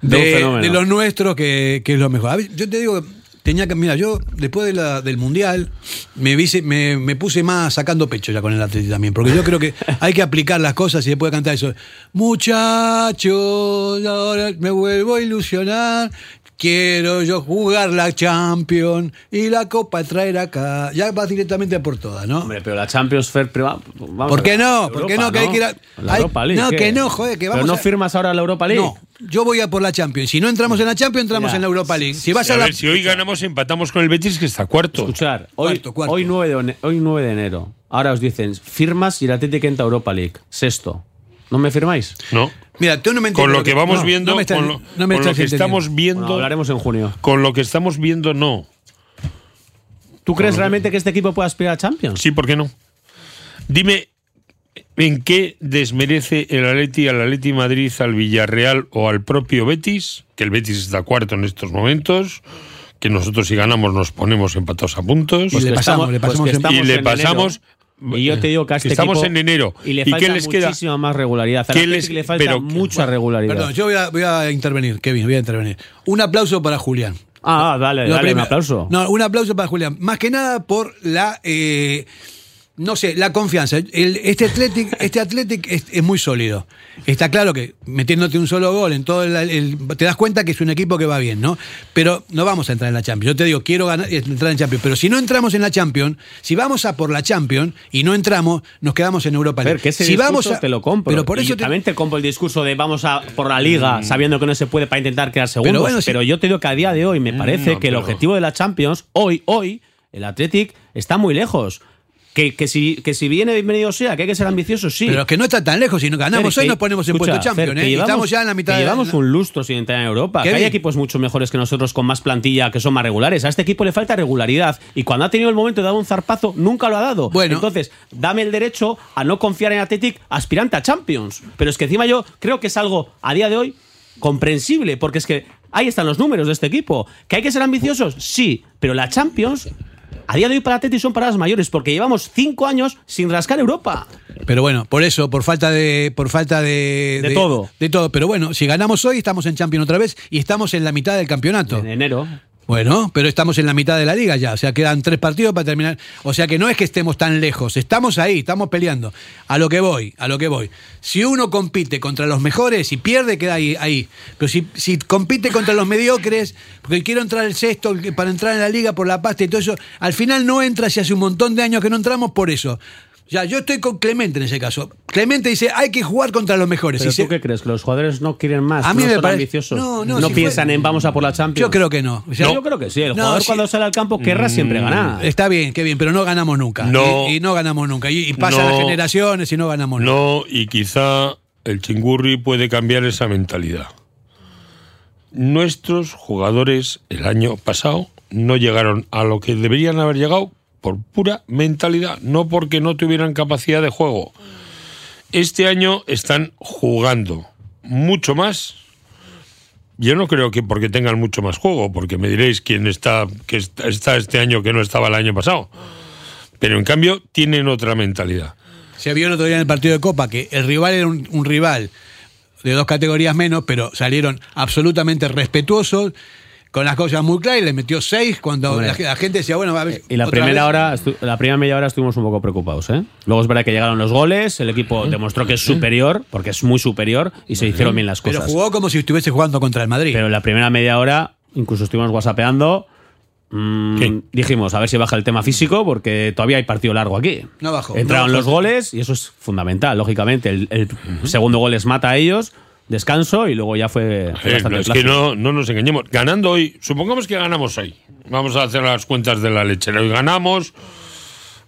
De de, los nuestros que, que es lo mejor. Yo te digo, tenía que, mira, yo después de la- del Mundial me, vise- me, me puse más sacando pecho ya con el Atleti también, porque yo creo que [LAUGHS] hay que aplicar las cosas y puede cantar eso. Muchachos, ahora me vuelvo a ilusionar. Quiero yo jugar la Champions y la Copa traer acá. Ya vas directamente por todas, ¿no? Hombre, pero la Champions Fair. pero va- vamos ¿Por qué no? Europa, ¿Por qué no? Que hay que ir a- La Europa League. no, ¿qué? que no, joder, que vamos Pero no a- firmas ahora la Europa League. No, yo voy a por la Champions. Si no entramos en la Champions, entramos Ya. en la Europa League. Si vas a a, la ver, si hoy ganamos, empatamos con el Betis, que está cuarto. Escuchar, hoy, Cuarto, cuarto. Hoy, 9 de, hoy 9 de enero. Ahora os dicen, firmas y el Atlético entra a Europa League. Sexto. ¿No me firmáis? No. Mira, tú no me Con lo que vamos no, viendo, no me estás- con lo, no me con lo estás que estamos viendo, Bueno, hablaremos en junio. con lo que estamos viendo, no. ¿Tú crees realmente que este equipo puede aspirar a Champions? Sí, ¿por qué no? Dime, ¿en qué desmerece el Atleti al Atleti Madrid, al Villarreal o al propio Betis? Que el Betis está cuarto en estos momentos, que nosotros si ganamos nos ponemos empatados a puntos. Pues le pasamos, estamos- le pues pasamos en- y le pasamos. Y yo te digo que a este estamos equipo- en enero. Y le qué falta les queda? muchísima más regularidad. Al ¿Qué Atlético les- le falta pero- mucha regularidad. Perdón, yo voy a, voy a intervenir, Kevin, voy a intervenir. Un aplauso para Julián. Ah, dale, dale, un aplauso. No, un aplauso para Julián. Más que nada por la. eh, no sé, la confianza. El- este Athletic, [LAUGHS] este Athletic es, es muy sólido. Está claro que metiéndote un solo gol en todo el, el- Te das cuenta que es un equipo que va bien, ¿no? Pero no vamos a entrar en la Champions. Yo te digo, quiero ganar, entrar en Champions. Pero si no entramos en la Champions, si vamos a por la Champions y no entramos, nos quedamos en Europa League. que ese si vamos a, te lo compro. Pero por Y eso te- también te compro el discurso de vamos a por la liga, sabiendo que no se puede para intentar quedar segundos. Pero, bueno, sí. yo te digo que a día de hoy me parece no, que el pero- objetivo de la Champions, hoy, hoy, el Athletic está muy lejos. Que, que si, que si viene bienvenido sea, que hay que ser ambicioso, sí. Pero que no está tan lejos. Si no ganamos Fer, hoy, nos ponemos en puesto Champions. Fer, ¿eh? llevamos- estamos ya en la mitad que de Llevamos un lustro sin entrar en Europa. Que hay bien. equipos mucho mejores que nosotros con más plantilla que son más regulares. A este equipo le falta regularidad. Y cuando ha tenido el momento de dar un zarpazo, nunca lo ha dado. Bueno. Entonces, dame el derecho a no confiar en Athletic aspirante a Champions. Pero es que encima yo creo que es algo a día de hoy comprensible. Porque es que ahí están los números de este equipo. ¿Que hay que ser ambiciosos? Sí. Pero la Champions. A día de hoy para Athletic son paradas mayores porque llevamos cinco años sin rascar Europa. Pero bueno, por eso, por falta de. Por falta de, De todo. De todo. Pero bueno, si ganamos hoy, estamos en Champions otra vez y estamos en la mitad del campeonato. En enero. Bueno, pero estamos en la mitad de la liga ya. O sea, quedan tres partidos para terminar. O sea que no es que estemos tan lejos. Estamos ahí, estamos peleando. A lo que voy, a lo que voy. Si uno compite contra los mejores y pierde, queda ahí. ahí. Pero si, si compite contra los mediocres, porque quiero entrar el sexto para entrar en la liga por la pasta y todo eso, al final no entra si hace un montón de años que no entramos por eso. Ya, yo estoy con Clemente en ese caso. Clemente dice, hay que jugar contra los mejores. ¿Pero Y se- tú qué crees? ¿Que los jugadores no quieren más? A mí ¿No me son parece- ambiciosos? No, no, si piensan fue- en vamos a por la Champions? Yo creo que no. O sea, Yo creo que sí. El No, jugador cuando sale al campo querrá siempre ganar. Está bien, qué bien, pero no ganamos nunca. No. Y, y no ganamos nunca. Y, y pasan No. las generaciones y no ganamos nunca. No, y quizá el chingurri puede cambiar esa mentalidad. Nuestros jugadores el año pasado no llegaron a lo que deberían haber llegado por pura mentalidad, no porque no tuvieran capacidad de juego. Este año están jugando mucho más. Yo no creo que porque tengan mucho más juego, porque me diréis quién está, que está este año que no estaba el año pasado. Pero en cambio tienen otra mentalidad. Se vio el otro día en el partido de Copa que el rival era un, un rival de dos categorías menos, pero salieron absolutamente respetuosos, con las cosas muy claras y le metió seis cuando la, la gente decía, bueno, a ver. Y la primera vez. hora, la primera media hora estuvimos un poco preocupados, ¿eh? Luego es verdad que llegaron los goles, el equipo demostró que es superior, porque es muy superior, y se hicieron bien las Pero cosas. jugó como si estuviese jugando contra el Madrid. Pero en la primera media hora, incluso estuvimos whatsappeando. mm, dijimos, a ver si baja el tema físico, porque todavía hay partido largo aquí. No bajó. Entraron no los goles y eso es fundamental, lógicamente. El, el segundo gol les mata a ellos, descanso y luego ya fue, fue Eh, bastante no, es que no, no nos engañemos. Ganando hoy, supongamos que ganamos hoy. Vamos a hacer las cuentas de la lechera. Hoy ganamos,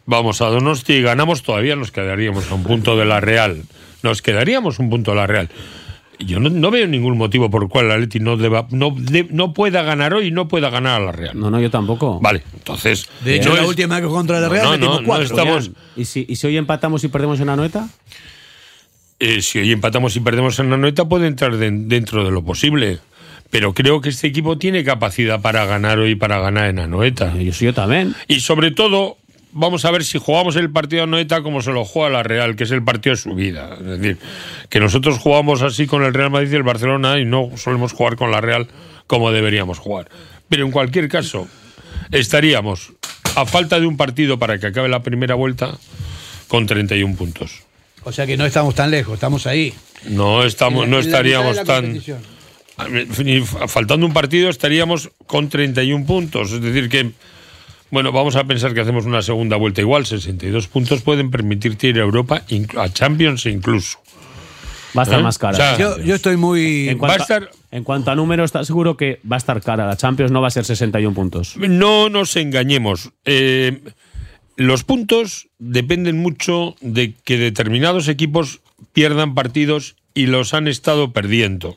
vamos a Donosti y ganamos, todavía nos quedaríamos a un punto de la Real. Nos quedaríamos un punto de la Real. Yo no, no veo ningún motivo por el cual la Leti no, deba, no, de- no pueda ganar hoy y no pueda ganar a la Real. No, no, yo tampoco. Vale, entonces. De hecho, no la es- última que contra la Real no, metimos cuatro. estamos- ¿Y si, ¿Y si hoy empatamos y perdemos en la noeta? Eh, si hoy empatamos y perdemos en la noeta, puede entrar den- dentro de lo posible. Pero creo que este equipo tiene capacidad para ganar hoy para ganar en Anoeta. Yo, yo también. Y sobre todo, vamos a ver si jugamos el partido de Anoeta como se lo juega la Real, que es el partido de su vida. Es decir, que nosotros jugamos así con el Real Madrid y el Barcelona y no solemos jugar con la Real como deberíamos jugar. Pero en cualquier caso, estaríamos a falta de un partido para que acabe la primera vuelta con 31 puntos. O sea que no estamos tan lejos, estamos ahí. No estamos, no estaríamos tan. faltando un partido estaríamos con 31 puntos. Es decir, que, bueno, vamos a pensar que hacemos una segunda vuelta igual. 62 puntos pueden permitirte ir a Europa, a Champions incluso. Va a estar ¿Eh? más cara. O sea, Yo, yo estoy muy. En va a cuanto, estar- en cuanto a números, está seguro que va a estar cara. La Champions no va a ser 61 puntos. No nos engañemos. Eh, los puntos dependen mucho de que determinados equipos pierdan partidos y los han estado perdiendo.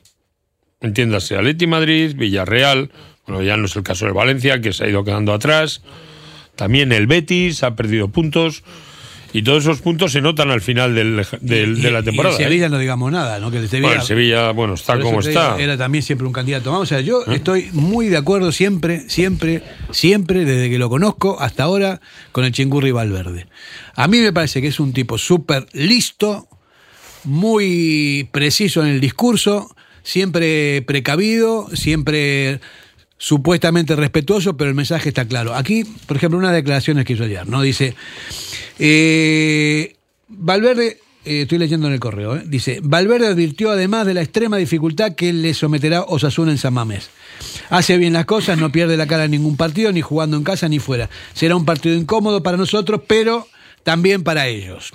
Entiéndase, Atleti Madrid, Villarreal, bueno, ya no es el caso de Valencia, que se ha ido quedando atrás. También el Betis ha perdido puntos. Y todos esos puntos se notan al final del- del- y- de la y temporada. el ¿eh? Sevilla no digamos nada, ¿no? Que el Sevilla, Bueno, el Sevilla, bueno, está como está. ¿Eh? Era también siempre un candidato. Vamos a ver, yo estoy muy de acuerdo siempre, siempre, siempre, desde que lo conozco hasta ahora, con el Chingurri Valverde. A mí me parece que es un tipo súper listo, muy preciso en el discurso, siempre precavido, siempre supuestamente respetuoso, pero el mensaje está claro. Aquí, por ejemplo, una declaración que hizo ayer, ¿no? Dice, eh, Valverde, eh, estoy leyendo en el correo, ¿eh? dice, Valverde advirtió además de la extrema dificultad que le someterá Osasuna en San Mamés. Hace bien las cosas, no pierde la cara en ningún partido, ni jugando en casa ni fuera. Será un partido incómodo para nosotros, pero también para ellos.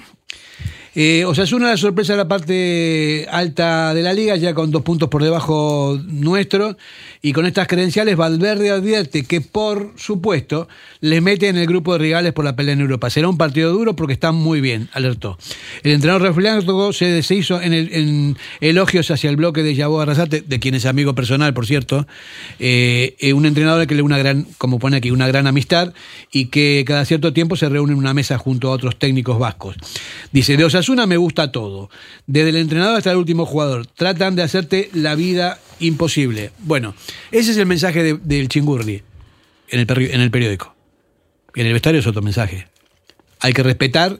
Osasuna la sorpresa de la parte alta de la liga, ya con dos puntos por debajo nuestro, y con estas credenciales Valverde advierte que por supuesto le mete en el grupo de rivales por la pelea en Europa. Será un partido duro porque están muy bien, alertó. El entrenador reflejo se deshizo en, el- elogios hacia el bloque de Yabo Arrasate, de quien es amigo personal, por cierto, eh, eh, un entrenador que le una gran, como pone aquí, una gran amistad y que cada cierto tiempo se reúne en una mesa junto a otros técnicos vascos. Dice, de Osasuna me gusta todo, desde el entrenador hasta el último jugador. Tratan de hacerte la vida imposible. Bueno, ese es el mensaje de- del Chingurri en el, en el periódico. En el vestuario es otro mensaje. Hay que respetar,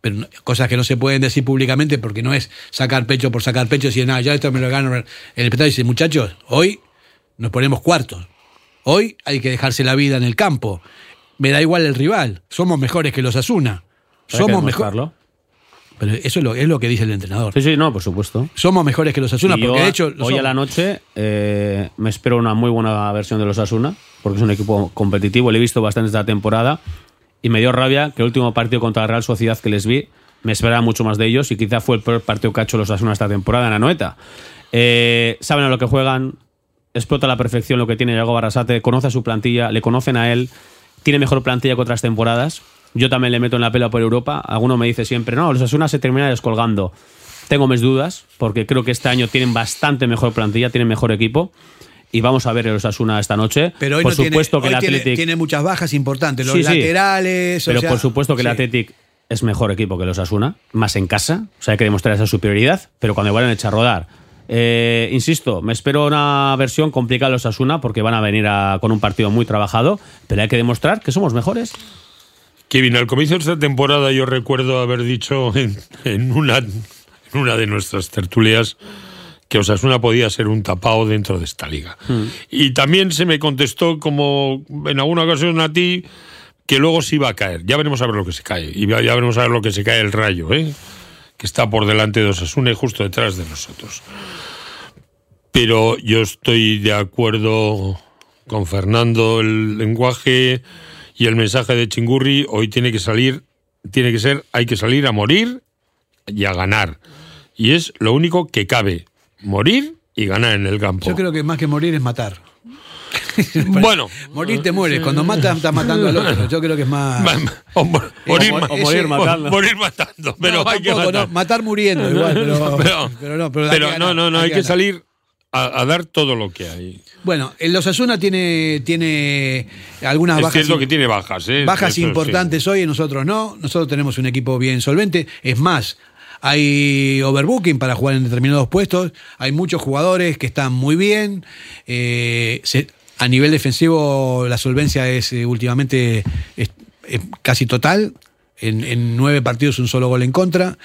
pero no- cosas que no se pueden decir públicamente porque no es sacar pecho por sacar pecho y decir, nada, ya esto me lo gano. En el vestuario dice, muchachos, hoy nos ponemos cuartos. Hoy hay que dejarse la vida en el campo. Me da igual el rival. Somos mejores que los Asuna. Somos mejores. Pero eso es lo, es lo que dice el entrenador. Sí, sí, no, por supuesto. Somos mejores que los Asuna, Y porque de hecho. hoy a la noche eh, me espero una muy buena versión de los Asuna, porque es un equipo competitivo, le he visto bastante esta temporada y me dio rabia que el último partido contra la Real Sociedad que les vi, me esperaba mucho más de ellos y quizá fue el peor partido que ha hecho los Asuna esta temporada en la Noeta. Eh, saben a lo que juegan, explota a la perfección lo que tiene Diego Barrasate, conoce a su plantilla, le conocen a él, tiene mejor plantilla que otras temporadas. Yo también le meto en la pela por Europa. Alguno me dice siempre, no, los Asuna se termina descolgando. Tengo mis dudas, porque creo que este año tienen bastante mejor plantilla, tienen mejor equipo. Y vamos a ver el Osasuna esta noche. Pero hoy por no tiene- supuesto que el Athletic. tiene muchas bajas importantes. Los Sí, sí. laterales. o Pero sea, por supuesto que el. Athletic es mejor equipo que los Asuna, más en casa. O sea, hay que demostrar esa superioridad. Pero cuando vayan a echar a rodar. Eh, insisto, me espero una versión complicada de los Asuna porque van a venir a- con un partido muy trabajado. Pero hay que demostrar que somos mejores. Kevin, al comienzo de esta temporada yo recuerdo haber dicho en, en una, en una de nuestras tertulias que Osasuna podía ser un tapao dentro de esta liga. Hmm. Y también se me contestó, como en alguna ocasión a ti, que luego sí iba a caer. Ya veremos a ver lo que se cae. Y ya ya veremos a ver lo que se cae el rayo, ¿eh? que está por delante de Osasuna y justo detrás de nosotros. Pero yo estoy de acuerdo con Fernando, el lenguaje y el mensaje de Chingurri hoy tiene que salir, tiene que ser, hay que salir a morir y a ganar. Y es lo único que cabe, morir y ganar en el campo. Yo creo que más que morir es matar. [LAUGHS] Bueno, Morir te mueres. Cuando matas, estás matando al otro. Yo creo que es más. [LAUGHS] o, mo- morir, O morir matando. morir matando, pero No, hay que matar. no, matar muriendo igual, pero, [LAUGHS] Pero- pero no, pero, no, no, no, hay que salir a, a dar todo lo que hay. Bueno, el Osasuna tiene, tiene algunas Es bajas. cierto que tiene bajas, ¿eh? bajas Eso sí. importantes hoy y nosotros no. Nosotros tenemos un equipo bien solvente. Es más, hay overbooking para jugar en determinados puestos. Hay muchos jugadores que están muy bien. Eh, se- a nivel defensivo, la solvencia es eh, últimamente es- es casi total. En, en nueve partidos un solo gol en contra.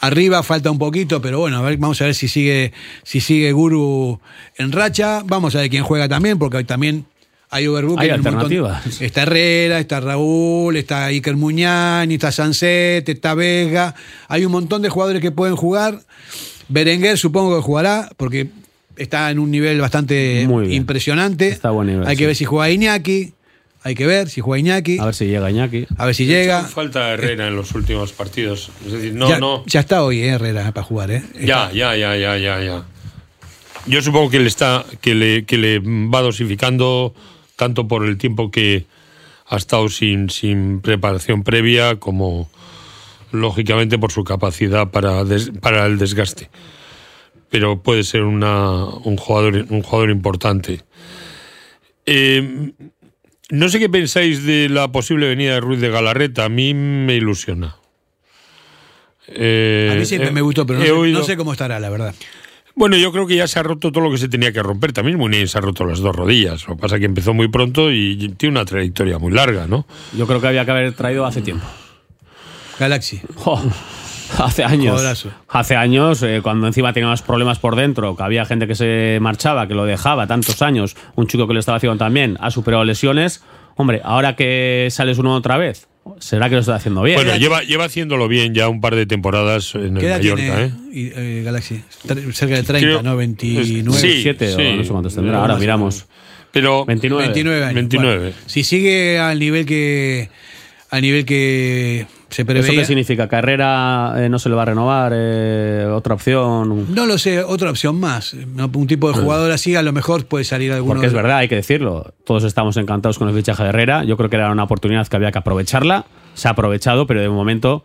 Arriba falta un poquito, pero bueno, a ver, vamos a ver si sigue, si sigue Guru en racha. Vamos a ver quién juega también, porque hoy también hay overbooking. Hay en un montón- alternativas. Está Herrera, está Raúl, está Iker Muñán, está Sanset, está Vega. Hay un montón de jugadores que pueden jugar. Berenguer supongo que jugará, porque está en un nivel bastante impresionante. Está a buen nivel, Hay que ver si juega Iñaki. Hay que ver si juega Iñaki. A ver si llega Iñaki. A ver si llega. Falta Herrera en los últimos partidos. Es decir, no, ya, no. ya está hoy eh, Herrera para jugar, ¿eh? Ya, ya, ya, ya, ya, ya. Yo supongo que le está, que le, que le va dosificando tanto por el tiempo que ha estado sin, sin preparación previa como lógicamente por su capacidad para, des- para el desgaste. Pero puede ser una, un, jugador, un jugador importante. Eh, no sé qué pensáis de la posible venida de Ruiz de Galarreta. A mí me ilusiona. Eh, A mí siempre eh, me gustó, pero no sé, oído- no sé cómo estará, la verdad. bueno, yo creo que ya se ha roto todo lo que se tenía que romper. También Muniain se ha roto las dos rodillas. Lo que pasa es que empezó muy pronto y tiene una trayectoria muy larga, ¿no? Yo creo que había que haber traído hace tiempo. Galaxy. Jo, hace años. Hace años, eh, cuando encima teníamos problemas por dentro, que había gente que se marchaba, que lo dejaba tantos años, un chico que lo estaba haciendo también, ha superado lesiones. Hombre, ahora que sales uno otra vez, ¿será que lo está haciendo bien? Bueno, lleva, lleva haciéndolo bien ya un par de temporadas en el ¿Qué edad Mallorca, tiene ¿eh? y- eh, Galaxy? Cerca de 30, Creo- ¿no? 29. Sí, 7 sí. o no sé cuántos tendrá. Ahora miramos. Pero 29. 29 años. 29. Bueno, si sigue al nivel que al nivel que se ¿Eso qué significa? ¿Carrera eh, no se le va a renovar? Eh, ¿Otra opción? No lo sé, otra opción más. Un tipo de jugador así a lo mejor puede salir alguno. Porque es verdad, hay que decirlo. Todos estamos encantados con el fichaje de Herrera. Yo creo que era una oportunidad que había que aprovecharla. Se ha aprovechado, pero de momento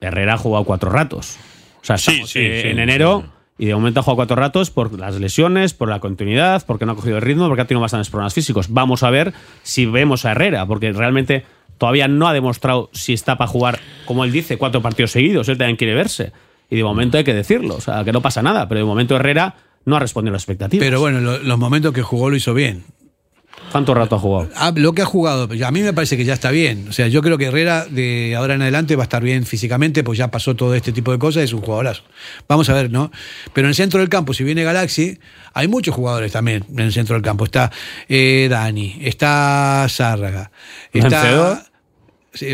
Herrera ha jugado cuatro ratos. O sea, Sí, estamos, sí, eh, sí, en enero sí. y de momento ha jugado cuatro ratos por las lesiones, por la continuidad, porque no ha cogido el ritmo, porque ha tenido bastantes problemas físicos. Vamos a ver si vemos a Herrera, porque realmente todavía no ha demostrado si está para jugar, como él dice, cuatro partidos seguidos. Él también quiere verse. Y de momento hay que decirlo. O sea, que no pasa nada. Pero de momento Herrera no ha respondido a las expectativas. Pero bueno, lo- los momentos que jugó lo hizo bien. ¿Cuánto rato ha jugado? Ah, lo que ha jugado, a mí me parece que ya está bien. O sea, yo creo que Herrera de ahora en adelante va a estar bien físicamente, pues ya pasó todo este tipo de cosas, es un jugadorazo. Vamos a ver, ¿no? Pero en el centro del campo, si viene Galaxy, hay muchos jugadores también en el centro del campo. Está eh, Dani, está Zárraga, está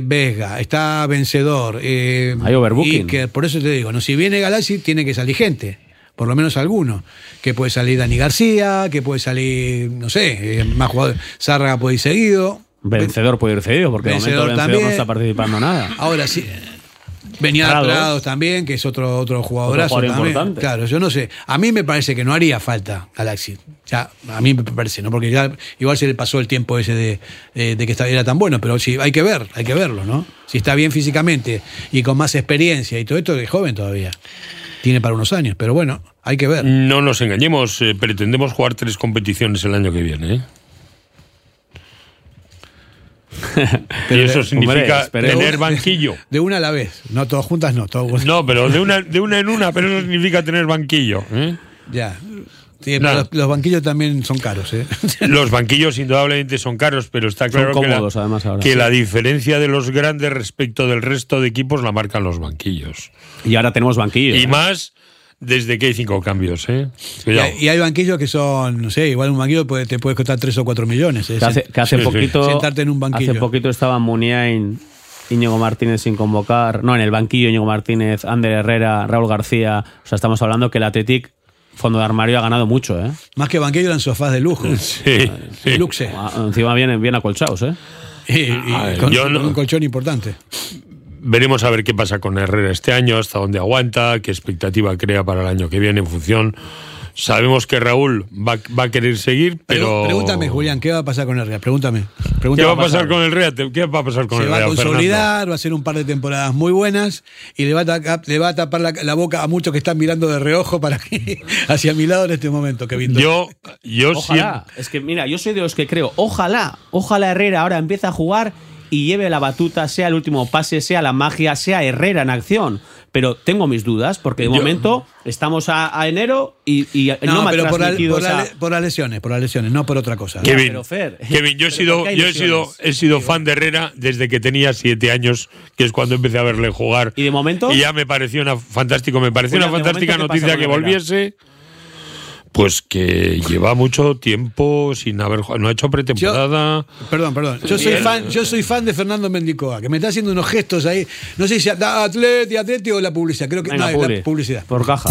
Vesga, está Vencedor. eh, Hay overbooking. Iker, por eso te digo, ¿no? si viene Galaxy, tiene que salir gente. Por lo menos alguno. Que puede salir Dani García, que puede salir, no sé, eh, más jugadores. Zárraga puede ir seguido. Vencedor puede ir cedido, porque de momento Vencedor también. no está participando nada. Ahora sí. Venía Prados. Prados. también, que es otro, otro jugadorazo jugador también. importante. Claro, yo no sé. A mí me parece que no haría falta Galaxy. Ya, a mí me parece, ¿no? Porque ya igual se le pasó el tiempo ese de, eh, de que estaba- era tan bueno, pero sí, hay que ver, hay que verlo, ¿no? Si está bien físicamente y con más experiencia y todo esto, es joven todavía. Tiene para unos años, pero bueno, hay que ver. No nos engañemos, eh, pretendemos jugar tres competiciones el año que viene. ¿eh? [LAUGHS] y eso significa tener banquillo. [LAUGHS] De una a la vez, no todas juntas, no, todas No, pero de una, de una en una, pero eso significa tener banquillo. ¿eh? Ya. Sí, los, los banquillos también son caros, ¿eh? [LAUGHS] Los banquillos indudablemente son caros, pero está claro que, cómodos, la, además, ahora. que Sí. la diferencia de los grandes respecto del resto de equipos la marcan los banquillos. Y ahora tenemos banquillo. Y ¿eh? más desde que hay cinco cambios. ¿eh? Y hay, y hay banquillos que son, no sé, igual un banquillo puede- te puede costar 3 o 4 millones. ¿eh? Que hace, que hace Sí, sí. poquito. Sentarte en un banquillo. Hace poquito estaba Muniain, Íñigo Martínez sin convocar. No, en el banquillo Íñigo Martínez, Ander Herrera, Raúl García. O sea, estamos hablando que el Athletic, fondo de armario, ha ganado mucho, ¿eh? Más que banquillo eran sofás de lujo. [LAUGHS] Sí, sí. Luxe. Ah, Encima bien, bien acolchados, ¿eh? Y, y A ver, con, yo con no- un colchón importante. Veremos a ver qué pasa con Herrera este año, hasta dónde aguanta, qué expectativa crea para el año que viene en función. Sabemos que Raúl va, va a querer seguir, pero. Pregúntame, Julián, ¿qué va a pasar con el Real? Pregúntame. ¿Qué Pregúntame. va a pasar con el Real? ¿Qué va a pasar con Se el va a Real? Fernando? consolidar, va a hacer un par de temporadas muy buenas y le va a, taca- le va a tapar la, la boca a muchos que están mirando de reojo para que, [LAUGHS] hacia mi lado en este momento, Kevin. Yo, yo Ojalá. Es que, mira, yo soy de los que creo, ojalá, ojalá Herrera ahora empiece a jugar y lleve la batuta, sea el último pase, sea la magia, sea Herrera en acción. Pero tengo mis dudas, porque de Yo- momento estamos a, a enero y, y no, No, me ha pero por, la- transmitido por la- esa- por las lesiones, por las lesiones, no por otra cosa. Kevin, pero Fer, [LAUGHS] Kevin, yo he sido, ¿por qué hay yo he sido, he sido fan de Herrera desde que tenía siete años, que es cuando empecé a verle jugar. ¿Y de momento? Y ya me pareció una fantástico, me pareció Julián, una ¿de fantástica noticia que Herrera? volviese. Pues que lleva mucho tiempo sin haber jugado, no ha hecho pretemporada. Perdón, perdón. Yo soy fan, yo soy fan de Fernando Mendicoa, que me está haciendo unos gestos ahí. No sé si da Atleti, Atleti o la publicidad. Creo que Venga, no, Publi. la publicidad. Por caja.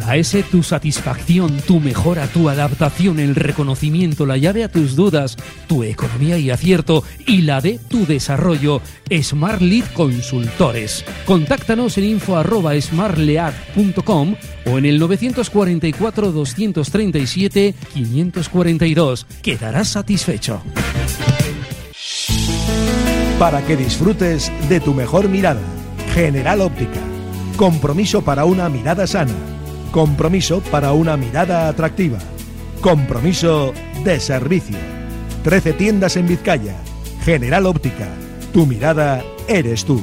La S, tu satisfacción, tu mejora, tu adaptación, el reconocimiento, la llave a tus dudas, tu economía y acierto y la de tu desarrollo. Smart Lead Consultores. Contáctanos en info arroba smartlead.com o en el 944 237 542. Quedarás satisfecho. Para que disfrutes de tu mejor mirada. General Óptica. Compromiso para una mirada sana. Compromiso para una mirada atractiva. Compromiso de servicio. 13 tiendas en Vizcaya. General Óptica. Tu mirada eres tú.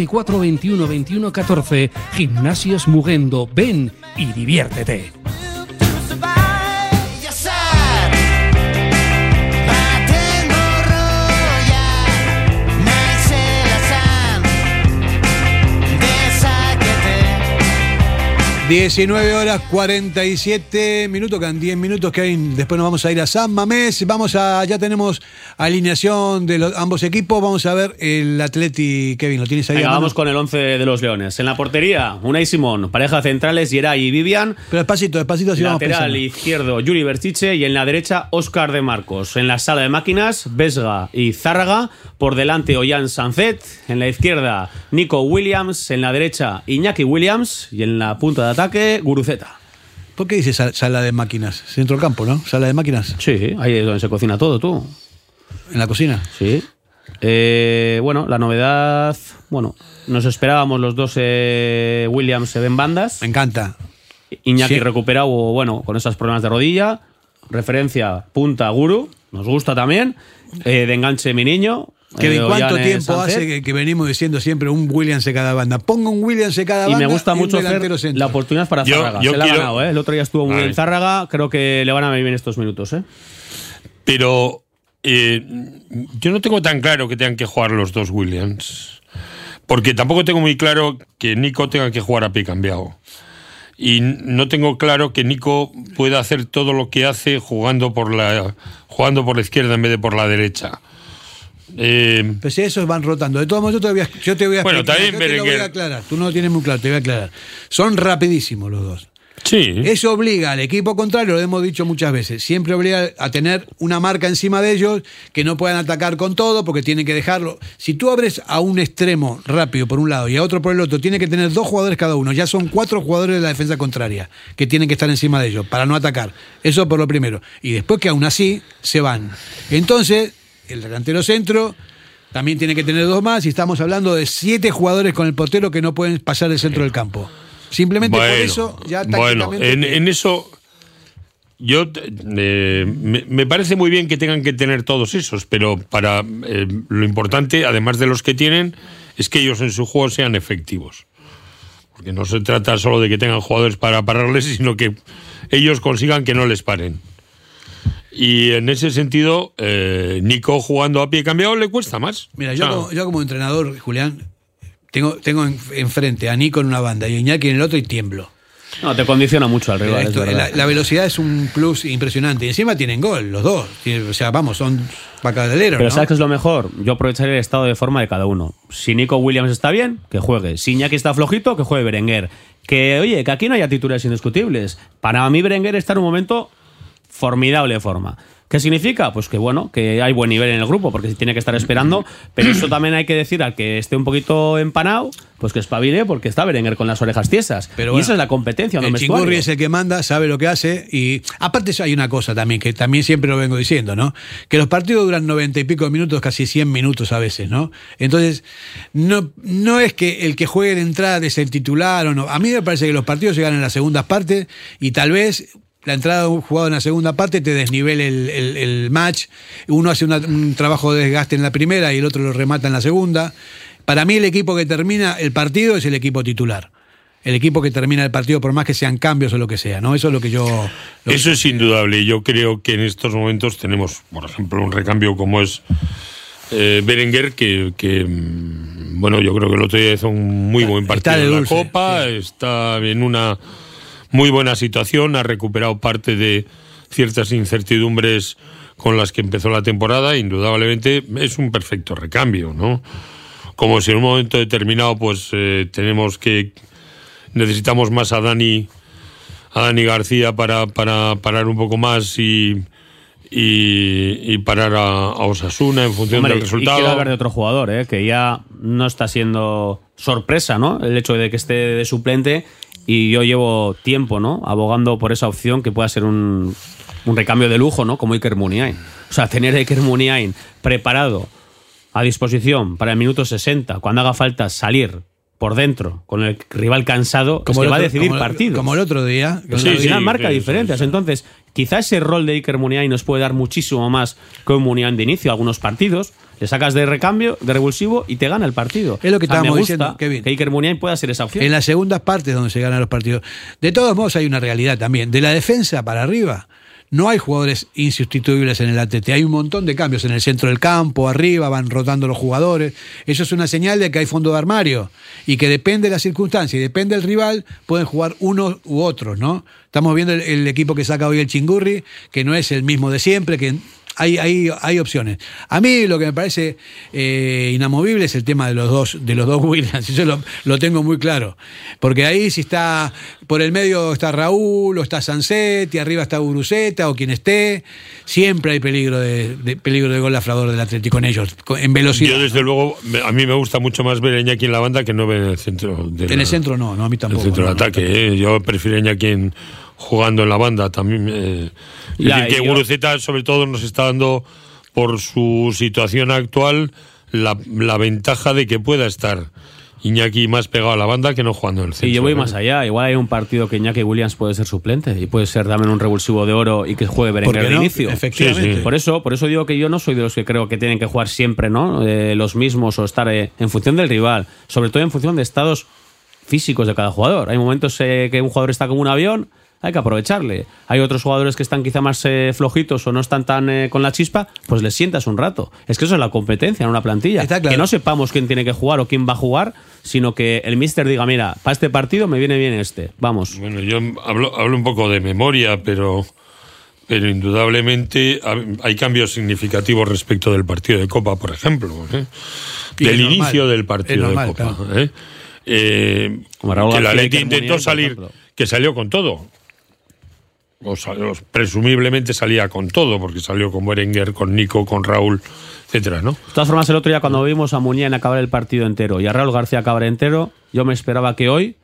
944 21 21 14. Gimnasios Mugendo. Ven y diviértete. 19 horas 47 minutos, quedan 10 minutos que hay, después nos vamos a ir a San Mamés, vamos a, ya tenemos alineación de los, ambos equipos, vamos a ver el Atleti, Kevin, ¿lo tienes ahí? Venga, vamos con el 11 de los Leones. En la portería, Unai Simón, pareja centrales, Yeray y Vivian. Pero despacito, despacito, así vamos Lateral pensando. izquierdo, Yuri Berchiche y en la derecha, Óscar de Marcos. En la sala de máquinas, Vesga y Zárraga. Por delante, Ollán Sanzet. En la izquierda, Nico Williams. En la derecha, Iñaki Williams. Y en la punta de ataque, Guruceta. ¿Por qué dice sal- sala de máquinas? Centro del campo, ¿no? Sala de máquinas. Sí, ahí es donde se cocina todo, tú. ¿En la cocina? Sí. Eh, bueno, la novedad. Bueno, nos esperábamos los dos eh, Williams se ven bandas. Me encanta. Iñaki Sí. recuperado, bueno, con esos problemas de rodilla. Referencia, punta, Guru. Nos gusta también. Eh, de enganche, mi niño. Kevin, ¿cuánto tiempo Sánchez. hace que, que venimos diciendo siempre un Williams de cada banda? Ponga un Williams de cada Y banda. me gusta mucho centro. la oportunidad para Yo- Zárraga. yo Se la quiero- ha ganado, ¿eh? El otro día estuvo muy bien Zárraga. Creo que le van a venir bien estos minutos, ¿eh? Pero eh, yo no tengo tan claro que tengan que jugar los dos Williams. Porque tampoco tengo muy claro que Nico tenga que jugar a pie cambiado. Y no tengo claro que Nico pueda hacer todo lo que hace jugando por la, jugando por la izquierda en vez de por la derecha. Eh, Pues esos van rotando. De todos modos, yo te voy a, yo te voy a Bueno, explicar, también yo te lo voy a aclarar. Tú no lo tienes muy claro, te voy a aclarar. Son rapidísimos los dos. sí. Eso obliga al equipo contrario, lo hemos dicho muchas veces, siempre obliga a tener una marca encima de ellos que no puedan atacar con todo porque tienen que dejarlo. Si tú abres a un extremo rápido por un lado y a otro por el otro, tiene que tener dos jugadores cada uno. Ya son cuatro jugadores de la defensa contraria que tienen que estar encima de ellos para no atacar. Eso por lo primero. Y después que aún así se van. Entonces, el delantero centro también tiene que tener dos más y estamos hablando de siete jugadores con el portero que no pueden pasar del centro del campo. Simplemente por eso ya bueno, en, en eso yo eh, me, me parece muy bien que tengan que tener todos esos, pero para eh, lo importante, además de los que tienen, es que ellos en su juego sean efectivos. Porque no se trata solo de que tengan jugadores para pararles, sino que ellos consigan que no les paren. Y en ese sentido, eh, Nico jugando a pie cambiado le cuesta más. Mira, O yo como, yo como entrenador, Julián, tengo, tengo en- enfrente a Nico en una banda y a Iñaki en el otro y tiemblo. No, te condiciona mucho al rival, es Esto, la, la velocidad es un plus impresionante. Y encima tienen gol, los dos. O sea, vamos, son bacadaleros, Pero ¿no? ¿sabes qué es lo mejor? Yo aprovecharé el estado de forma de cada uno. Si Nico Williams está bien, que juegue. Si Iñaki está flojito, que juegue Berenguer. Que, oye, que aquí no haya titulares indiscutibles. Para mí Berenguer está en un momento formidable forma. ¿Qué significa? Pues que bueno, que hay buen nivel en el grupo, porque se tiene que estar esperando, pero eso también hay que decir al que esté un poquito empanado, pues que espabile, porque está Berenguer con las orejas tiesas. Pero y bueno, esa es la competencia, no el Chingurri es el que manda, sabe lo que hace y aparte eso hay una cosa también que también siempre lo vengo diciendo, ¿no? Que los partidos duran noventa y pico de minutos, casi 100 minutos a veces, ¿no? Entonces, no, no es que el que juegue de entrada es el titular o no. A mí me parece que los partidos llegan en las segundas partes y tal vez la entrada de un jugador en la segunda parte te desnivele el, el- el match. Uno hace una- un trabajo de desgaste en la primera y el otro lo remata en la segunda. Para mí el equipo que termina el partido es el equipo titular. El equipo que termina el partido, por más que sean cambios o lo que sea, ¿no? Eso es lo que yo. lo- Eso es indudable. Yo creo que en estos momentos tenemos, por ejemplo, un recambio como es eh, Berenguer, que, que, mm, bueno, yo creo que el otro día hizo un muy buen partido de en la Copa, está en una muy buena situación, ha recuperado parte de ciertas incertidumbres con las que empezó la temporada, indudablemente es un perfecto recambio, ¿no? Como si en un momento determinado pues eh, tenemos que necesitamos más a Dani a Dani García para, para parar un poco más y, y, y parar a, a Osasuna en función Hombre, del Y resultado. quiero hablar de otro jugador, ¿eh? que ya no está siendo sorpresa, ¿no? El hecho de que esté de suplente y yo llevo tiempo, ¿no? Abogando por esa opción que pueda ser un, un recambio de lujo, ¿no? Como Iker Muniain. O sea, tener a Iker Muniain preparado, a disposición para el minuto 60, cuando haga falta salir por dentro con el rival cansado, como que va a decidir como- partidos. Como el otro día. Final marca diferencias. Entonces, quizá ese rol de Iker Muniain nos puede dar muchísimo más que un Muniain de inicio. Algunos partidos le sacas de recambio, de revulsivo y te gana el partido. Es lo que O sea, me estábamos gusta diciendo, Kevin. que Iker Muniain pueda ser esa opción. En las segundas partes donde se ganan los partidos. De todos modos, hay una realidad también. De la defensa para arriba, no hay jugadores insustituibles en el ATT. Hay un montón de cambios en el centro del campo, arriba, van rotando los jugadores. Eso es una señal de que hay fondo de armario y que depende de la circunstancia y depende del rival, pueden jugar unos u otros, ¿no? Estamos viendo el, el equipo que saca hoy el Chingurri, que no es el mismo de siempre, que hay, hay, hay opciones. A mí lo que me parece eh, inamovible es el tema de los dos, de los dos [LAUGHS] Williams. Yo lo, lo tengo muy claro. Porque ahí si está por el medio está Raúl, o está Sanset, y arriba está Uruceta, o quien esté, siempre hay peligro de, de- peligro de gol a favor del Atlético en ellos, en velocidad. Yo, desde luego, me- a mí me gusta mucho más ver a Iñaki en la banda que no ver en el centro. de en la- el centro no, no, a mí el tampoco. centro de no, no. ataque. ¿eh? Yo prefiero a Iñaki en- jugando en la banda también. eh, es Ya, decir, que Guruceta, sobre todo, nos está dando, por su situación actual, la, la ventaja de que pueda estar Iñaki más pegado a la banda que no jugando en el centro. Y yo voy ¿eh? más allá. Igual hay un partido que Iñaki Williams puede ser suplente y puede ser también un revulsivo de oro y que juegue Berenguer de no? inicio. Efectivamente. Sí, sí. Por eso, por eso digo que yo no soy de los que creo que tienen que jugar siempre, ¿no? Eh, los mismos o estar eh, en función del rival, sobre todo en función de estados físicos de cada jugador. Hay momentos eh, que un jugador está como un avión, hay que aprovecharle. Hay otros jugadores que están quizá más eh, flojitos o no están tan eh, con la chispa, pues les sientas un rato. Es que eso es la competencia en una plantilla. Está claro. Que no sepamos quién tiene que jugar o quién va a jugar, sino que el mister diga, mira, para este partido me viene bien este. Vamos. Bueno, yo hablo, hablo un poco de memoria, pero pero indudablemente ha- hay cambios significativos respecto del partido de Copa, por ejemplo. ¿eh? Del normal, inicio del partido normal, de Copa. claro. ¿eh? Eh, Como Raúl que Atleti Iker intentó salir, que salió con todo. O, sal- o presumiblemente salía con todo, porque salió con Berenguer, con Nico, con Raúl, etcétera, ¿no? De todas formas, el otro día cuando vimos a Muñán acabar el partido entero y a Raúl García acabar entero, yo me esperaba que hoy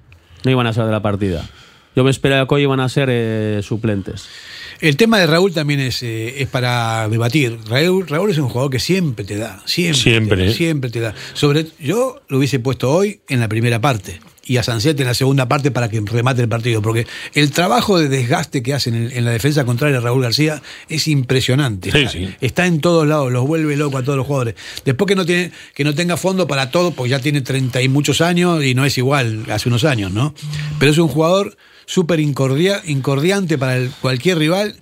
no iban a ser de la partida. Yo me esperaba que hoy iban a ser eh, suplentes. El tema de Raúl también es, eh, es para debatir. Raúl, Raúl es un jugador que siempre te da, siempre, Siempre, te da, siempre te da. Sobre, yo lo hubiese puesto hoy en la primera parte y a Sancet en la segunda parte para que remate el partido, porque el trabajo de desgaste que hacen en, en la defensa contraria Raúl García es impresionante. Sí, está, sí. está en todos lados, los vuelve loco a todos los jugadores. Después que no tiene, que no tenga fondo para todo, porque ya tiene 30 y muchos años y no es igual hace unos años, ¿no? Pero es un jugador súper incordia- incordiante para el- cualquier rival.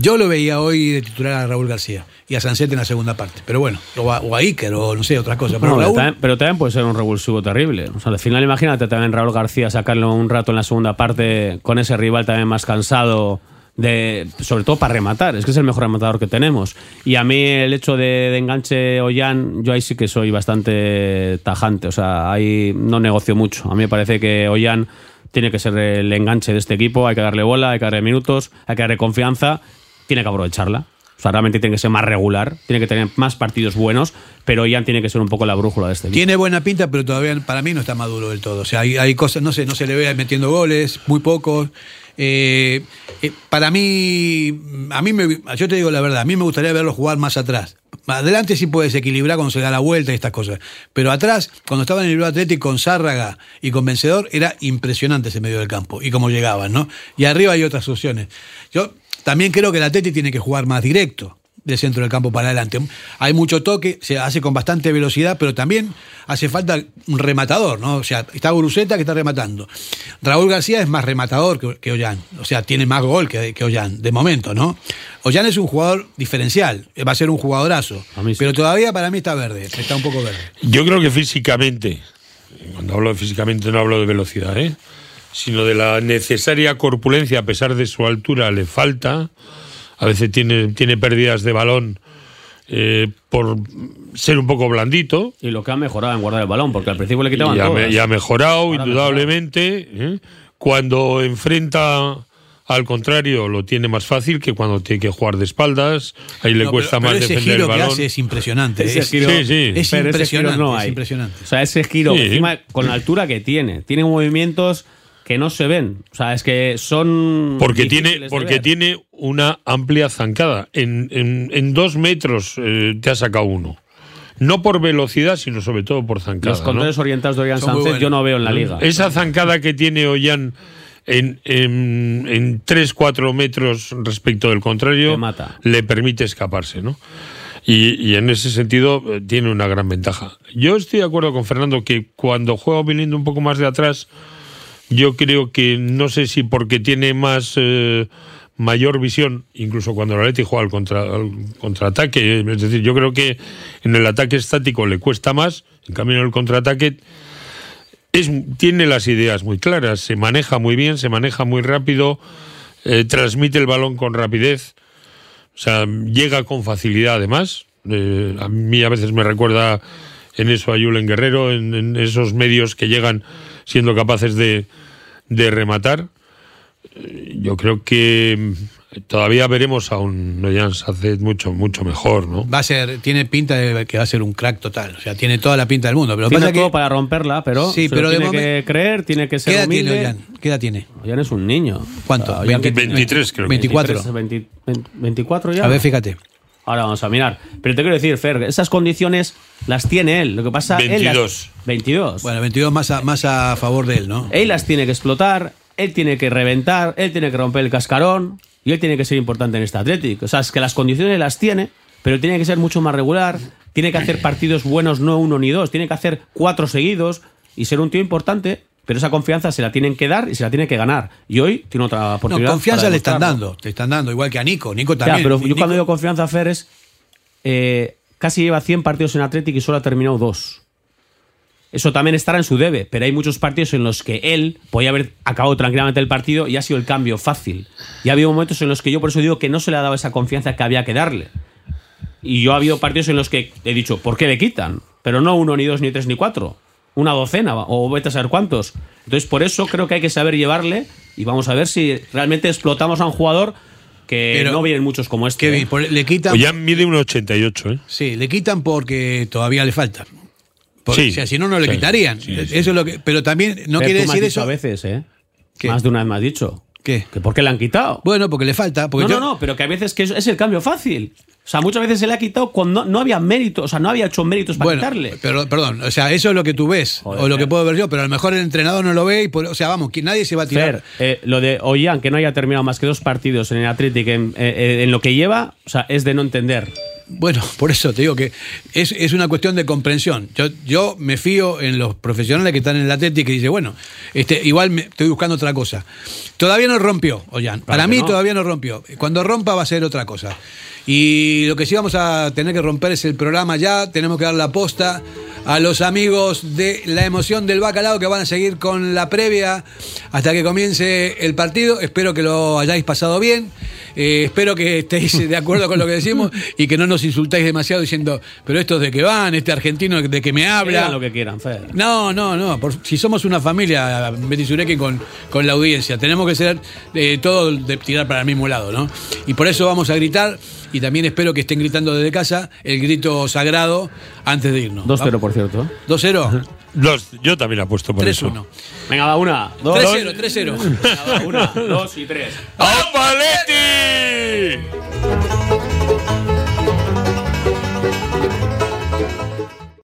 Yo lo veía hoy de titular a Raúl García y a Sancet en la segunda parte. Pero bueno, o a, o a Iker o no sé, otra cosa. Pero No, Raúl, también- pero también puede ser un revulsivo terrible. O sea, al final, imagínate también Raúl García sacarlo un rato en la segunda parte con ese rival también más cansado. De, sobre todo para rematar, es que es el mejor rematador que tenemos. Y a mí el hecho de, de enganche Ollán, yo ahí sí que soy bastante tajante, o sea, ahí no negocio mucho. A mí me parece que Ollán tiene que ser el enganche de este equipo, hay que darle bola, hay que darle minutos, hay que darle confianza, tiene que aprovecharla. O sea, realmente tiene que ser más regular, tiene que tener más partidos buenos, pero Ian tiene que ser un poco la brújula de este. Tiene buena pinta, pero todavía para mí no está maduro del todo. O sea, hay, cosas, no sé, no se le ve metiendo goles, muy pocos. Eh, eh, para mí, a mí me, yo te digo la verdad, a mí me gustaría verlo jugar más atrás. Adelante sí puedes equilibrar cuando se da la vuelta y estas cosas. Pero atrás, cuando estaba en el Atlético con Zárraga y con Vencedor, era impresionante ese medio del campo y cómo llegaban, ¿no? Y arriba hay otras opciones. Yo también creo que el Atleti tiene que jugar más directo del centro del campo para adelante. Hay mucho toque, se hace con bastante velocidad, pero también hace falta un rematador, ¿no? O sea, está Guruceta que está rematando. Raúl García es más rematador que, que Ollán, o sea, tiene más gol que, que Ollán, de momento, ¿no? Ollán es un jugador diferencial, va a ser un jugadorazo, pero todavía para mí está verde, está un poco verde. Yo creo que físicamente, cuando hablo de físicamente no hablo de velocidad, ¿eh? Sino de la necesaria corpulencia, a pesar de su altura, le falta. A veces tiene, tiene pérdidas de balón eh, por ser un poco blandito. Y lo que ha mejorado en guardar el balón, porque al principio le quitaban Y ha, me- y ha mejorado, Ahora indudablemente. ¿eh? Cuando enfrenta al contrario, lo tiene más fácil que cuando tiene que jugar de espaldas. Ahí le No, cuesta pero- más pero ese defender el giro que balón. hace es impresionante. Ese es, giro- Sí, sí. es ese impresionante. giro no es impresionante. O sea, ese giro, Sí. encima, con la altura que tiene, tiene movimientos que no se ven. O sea, es que son. Porque tiene, porque tiene una amplia zancada. En, en- en dos metros eh, te ha sacado uno. No por velocidad, sino sobre todo por zancada. Los controles ¿no? orientados de muy Sánchez yo no veo en la liga. Esa zancada que tiene Ollán en, en, en 3-4 metros respecto del contrario mata. le permite escaparse, ¿no? Y, y en ese sentido eh, tiene una gran ventaja. Yo estoy de acuerdo con Fernando que cuando juega viniendo un poco más de atrás, yo creo que no sé si porque tiene más eh, mayor visión, incluso cuando el Atleti juega al, contra, al contraataque, es decir, yo creo que en el ataque estático le cuesta más, en cambio en el contraataque es, tiene las ideas muy claras, se maneja muy bien, se maneja muy rápido, eh, transmite el balón con rapidez, o sea, llega con facilidad además. Eh, a mí a veces me recuerda en eso a Julen Guerrero, en, en esos medios que llegan siendo capaces de, de rematar. Eh, Yo creo que mm, todavía veremos a un Noyan Sacet mucho, mucho mejor, ¿no? Va a ser, tiene pinta de que va a ser un crack total. O sea, tiene toda la pinta del mundo. Pero Tiene pasa todo que, para romperla, pero, Sí, se pero tiene momen- que creer, tiene que ¿Qué ser edad tiene humilde. Ollán? ¿Qué edad tiene? Ollán es un niño. ¿Cuánto? O sea, Ollán que 20, tiene 23 creo que. 24. 23, 20, 20, 24 ya. A ver, fíjate. Ahora vamos a mirar. Pero te quiero decir, Fer, esas condiciones las tiene él. Lo que pasa él 22. las, 22. Bueno, 22 más a, más a favor de él, ¿no? Él las tiene que explotar, él tiene que reventar, él tiene que romper el cascarón y él tiene que ser importante en este Athletic. O sea, es que las condiciones las tiene, pero tiene que ser mucho más regular, tiene que hacer partidos buenos, no uno ni dos, tiene que hacer cuatro seguidos y ser un tío importante, pero esa confianza se la tienen que dar y se la tiene que ganar. Y hoy tiene otra No, oportunidad. confianza para le están dando. Te están dando, igual que a Nico. Nico Ya, también. pero yo cuando digo confianza, Fer, es eh, casi lleva 100 partidos en Athletic y solo ha terminado dos. eso también estará en su debe, pero hay muchos partidos en los que él podía haber acabado tranquilamente el partido y ha sido el cambio fácil. Y ha habido momentos en los que yo por eso digo que no se le ha dado esa confianza que había que darle. Y yo ha habido partidos en los que he dicho, ¿por qué le quitan? Pero no uno, ni dos, ni tres, ni cuatro. Una docena, o vete a saber cuántos. Entonces, por eso creo que hay que saber llevarle y vamos a ver si realmente explotamos a un jugador que Pero- no vienen muchos como este. Kevin, ¿eh? le quitan. Pues ya mide un 88, ¿eh? Sí, le quitan porque todavía le falta. Porque, Sí, o sea, si no, no le sí, quitarían. sí, sí. Eso es lo que. Pero también no Pero quiere tú me has decir dicho eso. a veces, ¿eh? ¿Qué? Más de una vez me has dicho. ¿Qué? ¿Que ¿Por qué le han quitado? Bueno, porque le falta. Porque no, yo- no, no, pero que a veces que es, es el cambio fácil. O sea, muchas veces se le ha quitado cuando no, no había mérito, o sea, no había hecho méritos para Bueno, quitarle. pero, perdón, o sea, eso es lo que tú ves, Joder, o lo que Fer. puedo ver yo, pero a lo mejor el entrenador no lo ve, y por- o sea, vamos, que nadie se va a tirar. Fer, eh, lo de Ollán, que no haya terminado más que dos partidos en el Athletic en, eh, eh, en lo que lleva, o sea, es de no entender. Bueno, [LAUGHS] por eso te digo que es, es una cuestión de comprensión. Yo, yo me fío en los profesionales que están en el Atlético y dice, bueno, este, igual me, estoy buscando otra cosa. Todavía no rompió, Ollán. Para que mí no. todavía no rompió. Cuando rompa va a ser otra cosa. Y lo que sí vamos a tener que romper es el programa ya. Tenemos que dar la posta a los amigos de la emoción del bacalao que van a seguir con la previa hasta que comience el partido. Espero que lo hayáis pasado bien. Eh, espero que estéis [LAUGHS] de acuerdo con lo que decimos y que no nos insultáis demasiado diciendo, pero estos de que van, este argentino de que me habla. Hagan lo que quieran, Fer. No, no, no. por- si somos una familia, Betty Zureki, con, con la audiencia, tenemos que ser eh, todos de tirar para el mismo lado, ¿no? Y por eso vamos a gritar, y también espero que estén gritando desde casa el grito sagrado antes de irnos. 2-0, por cierto. ¿eh? 2-0. Los- yo también apuesto por eso. 3-1. Venga, va una, dos. 3-0, 3-0. Venga, va, una, dos y tres. ¡Ah, paleta!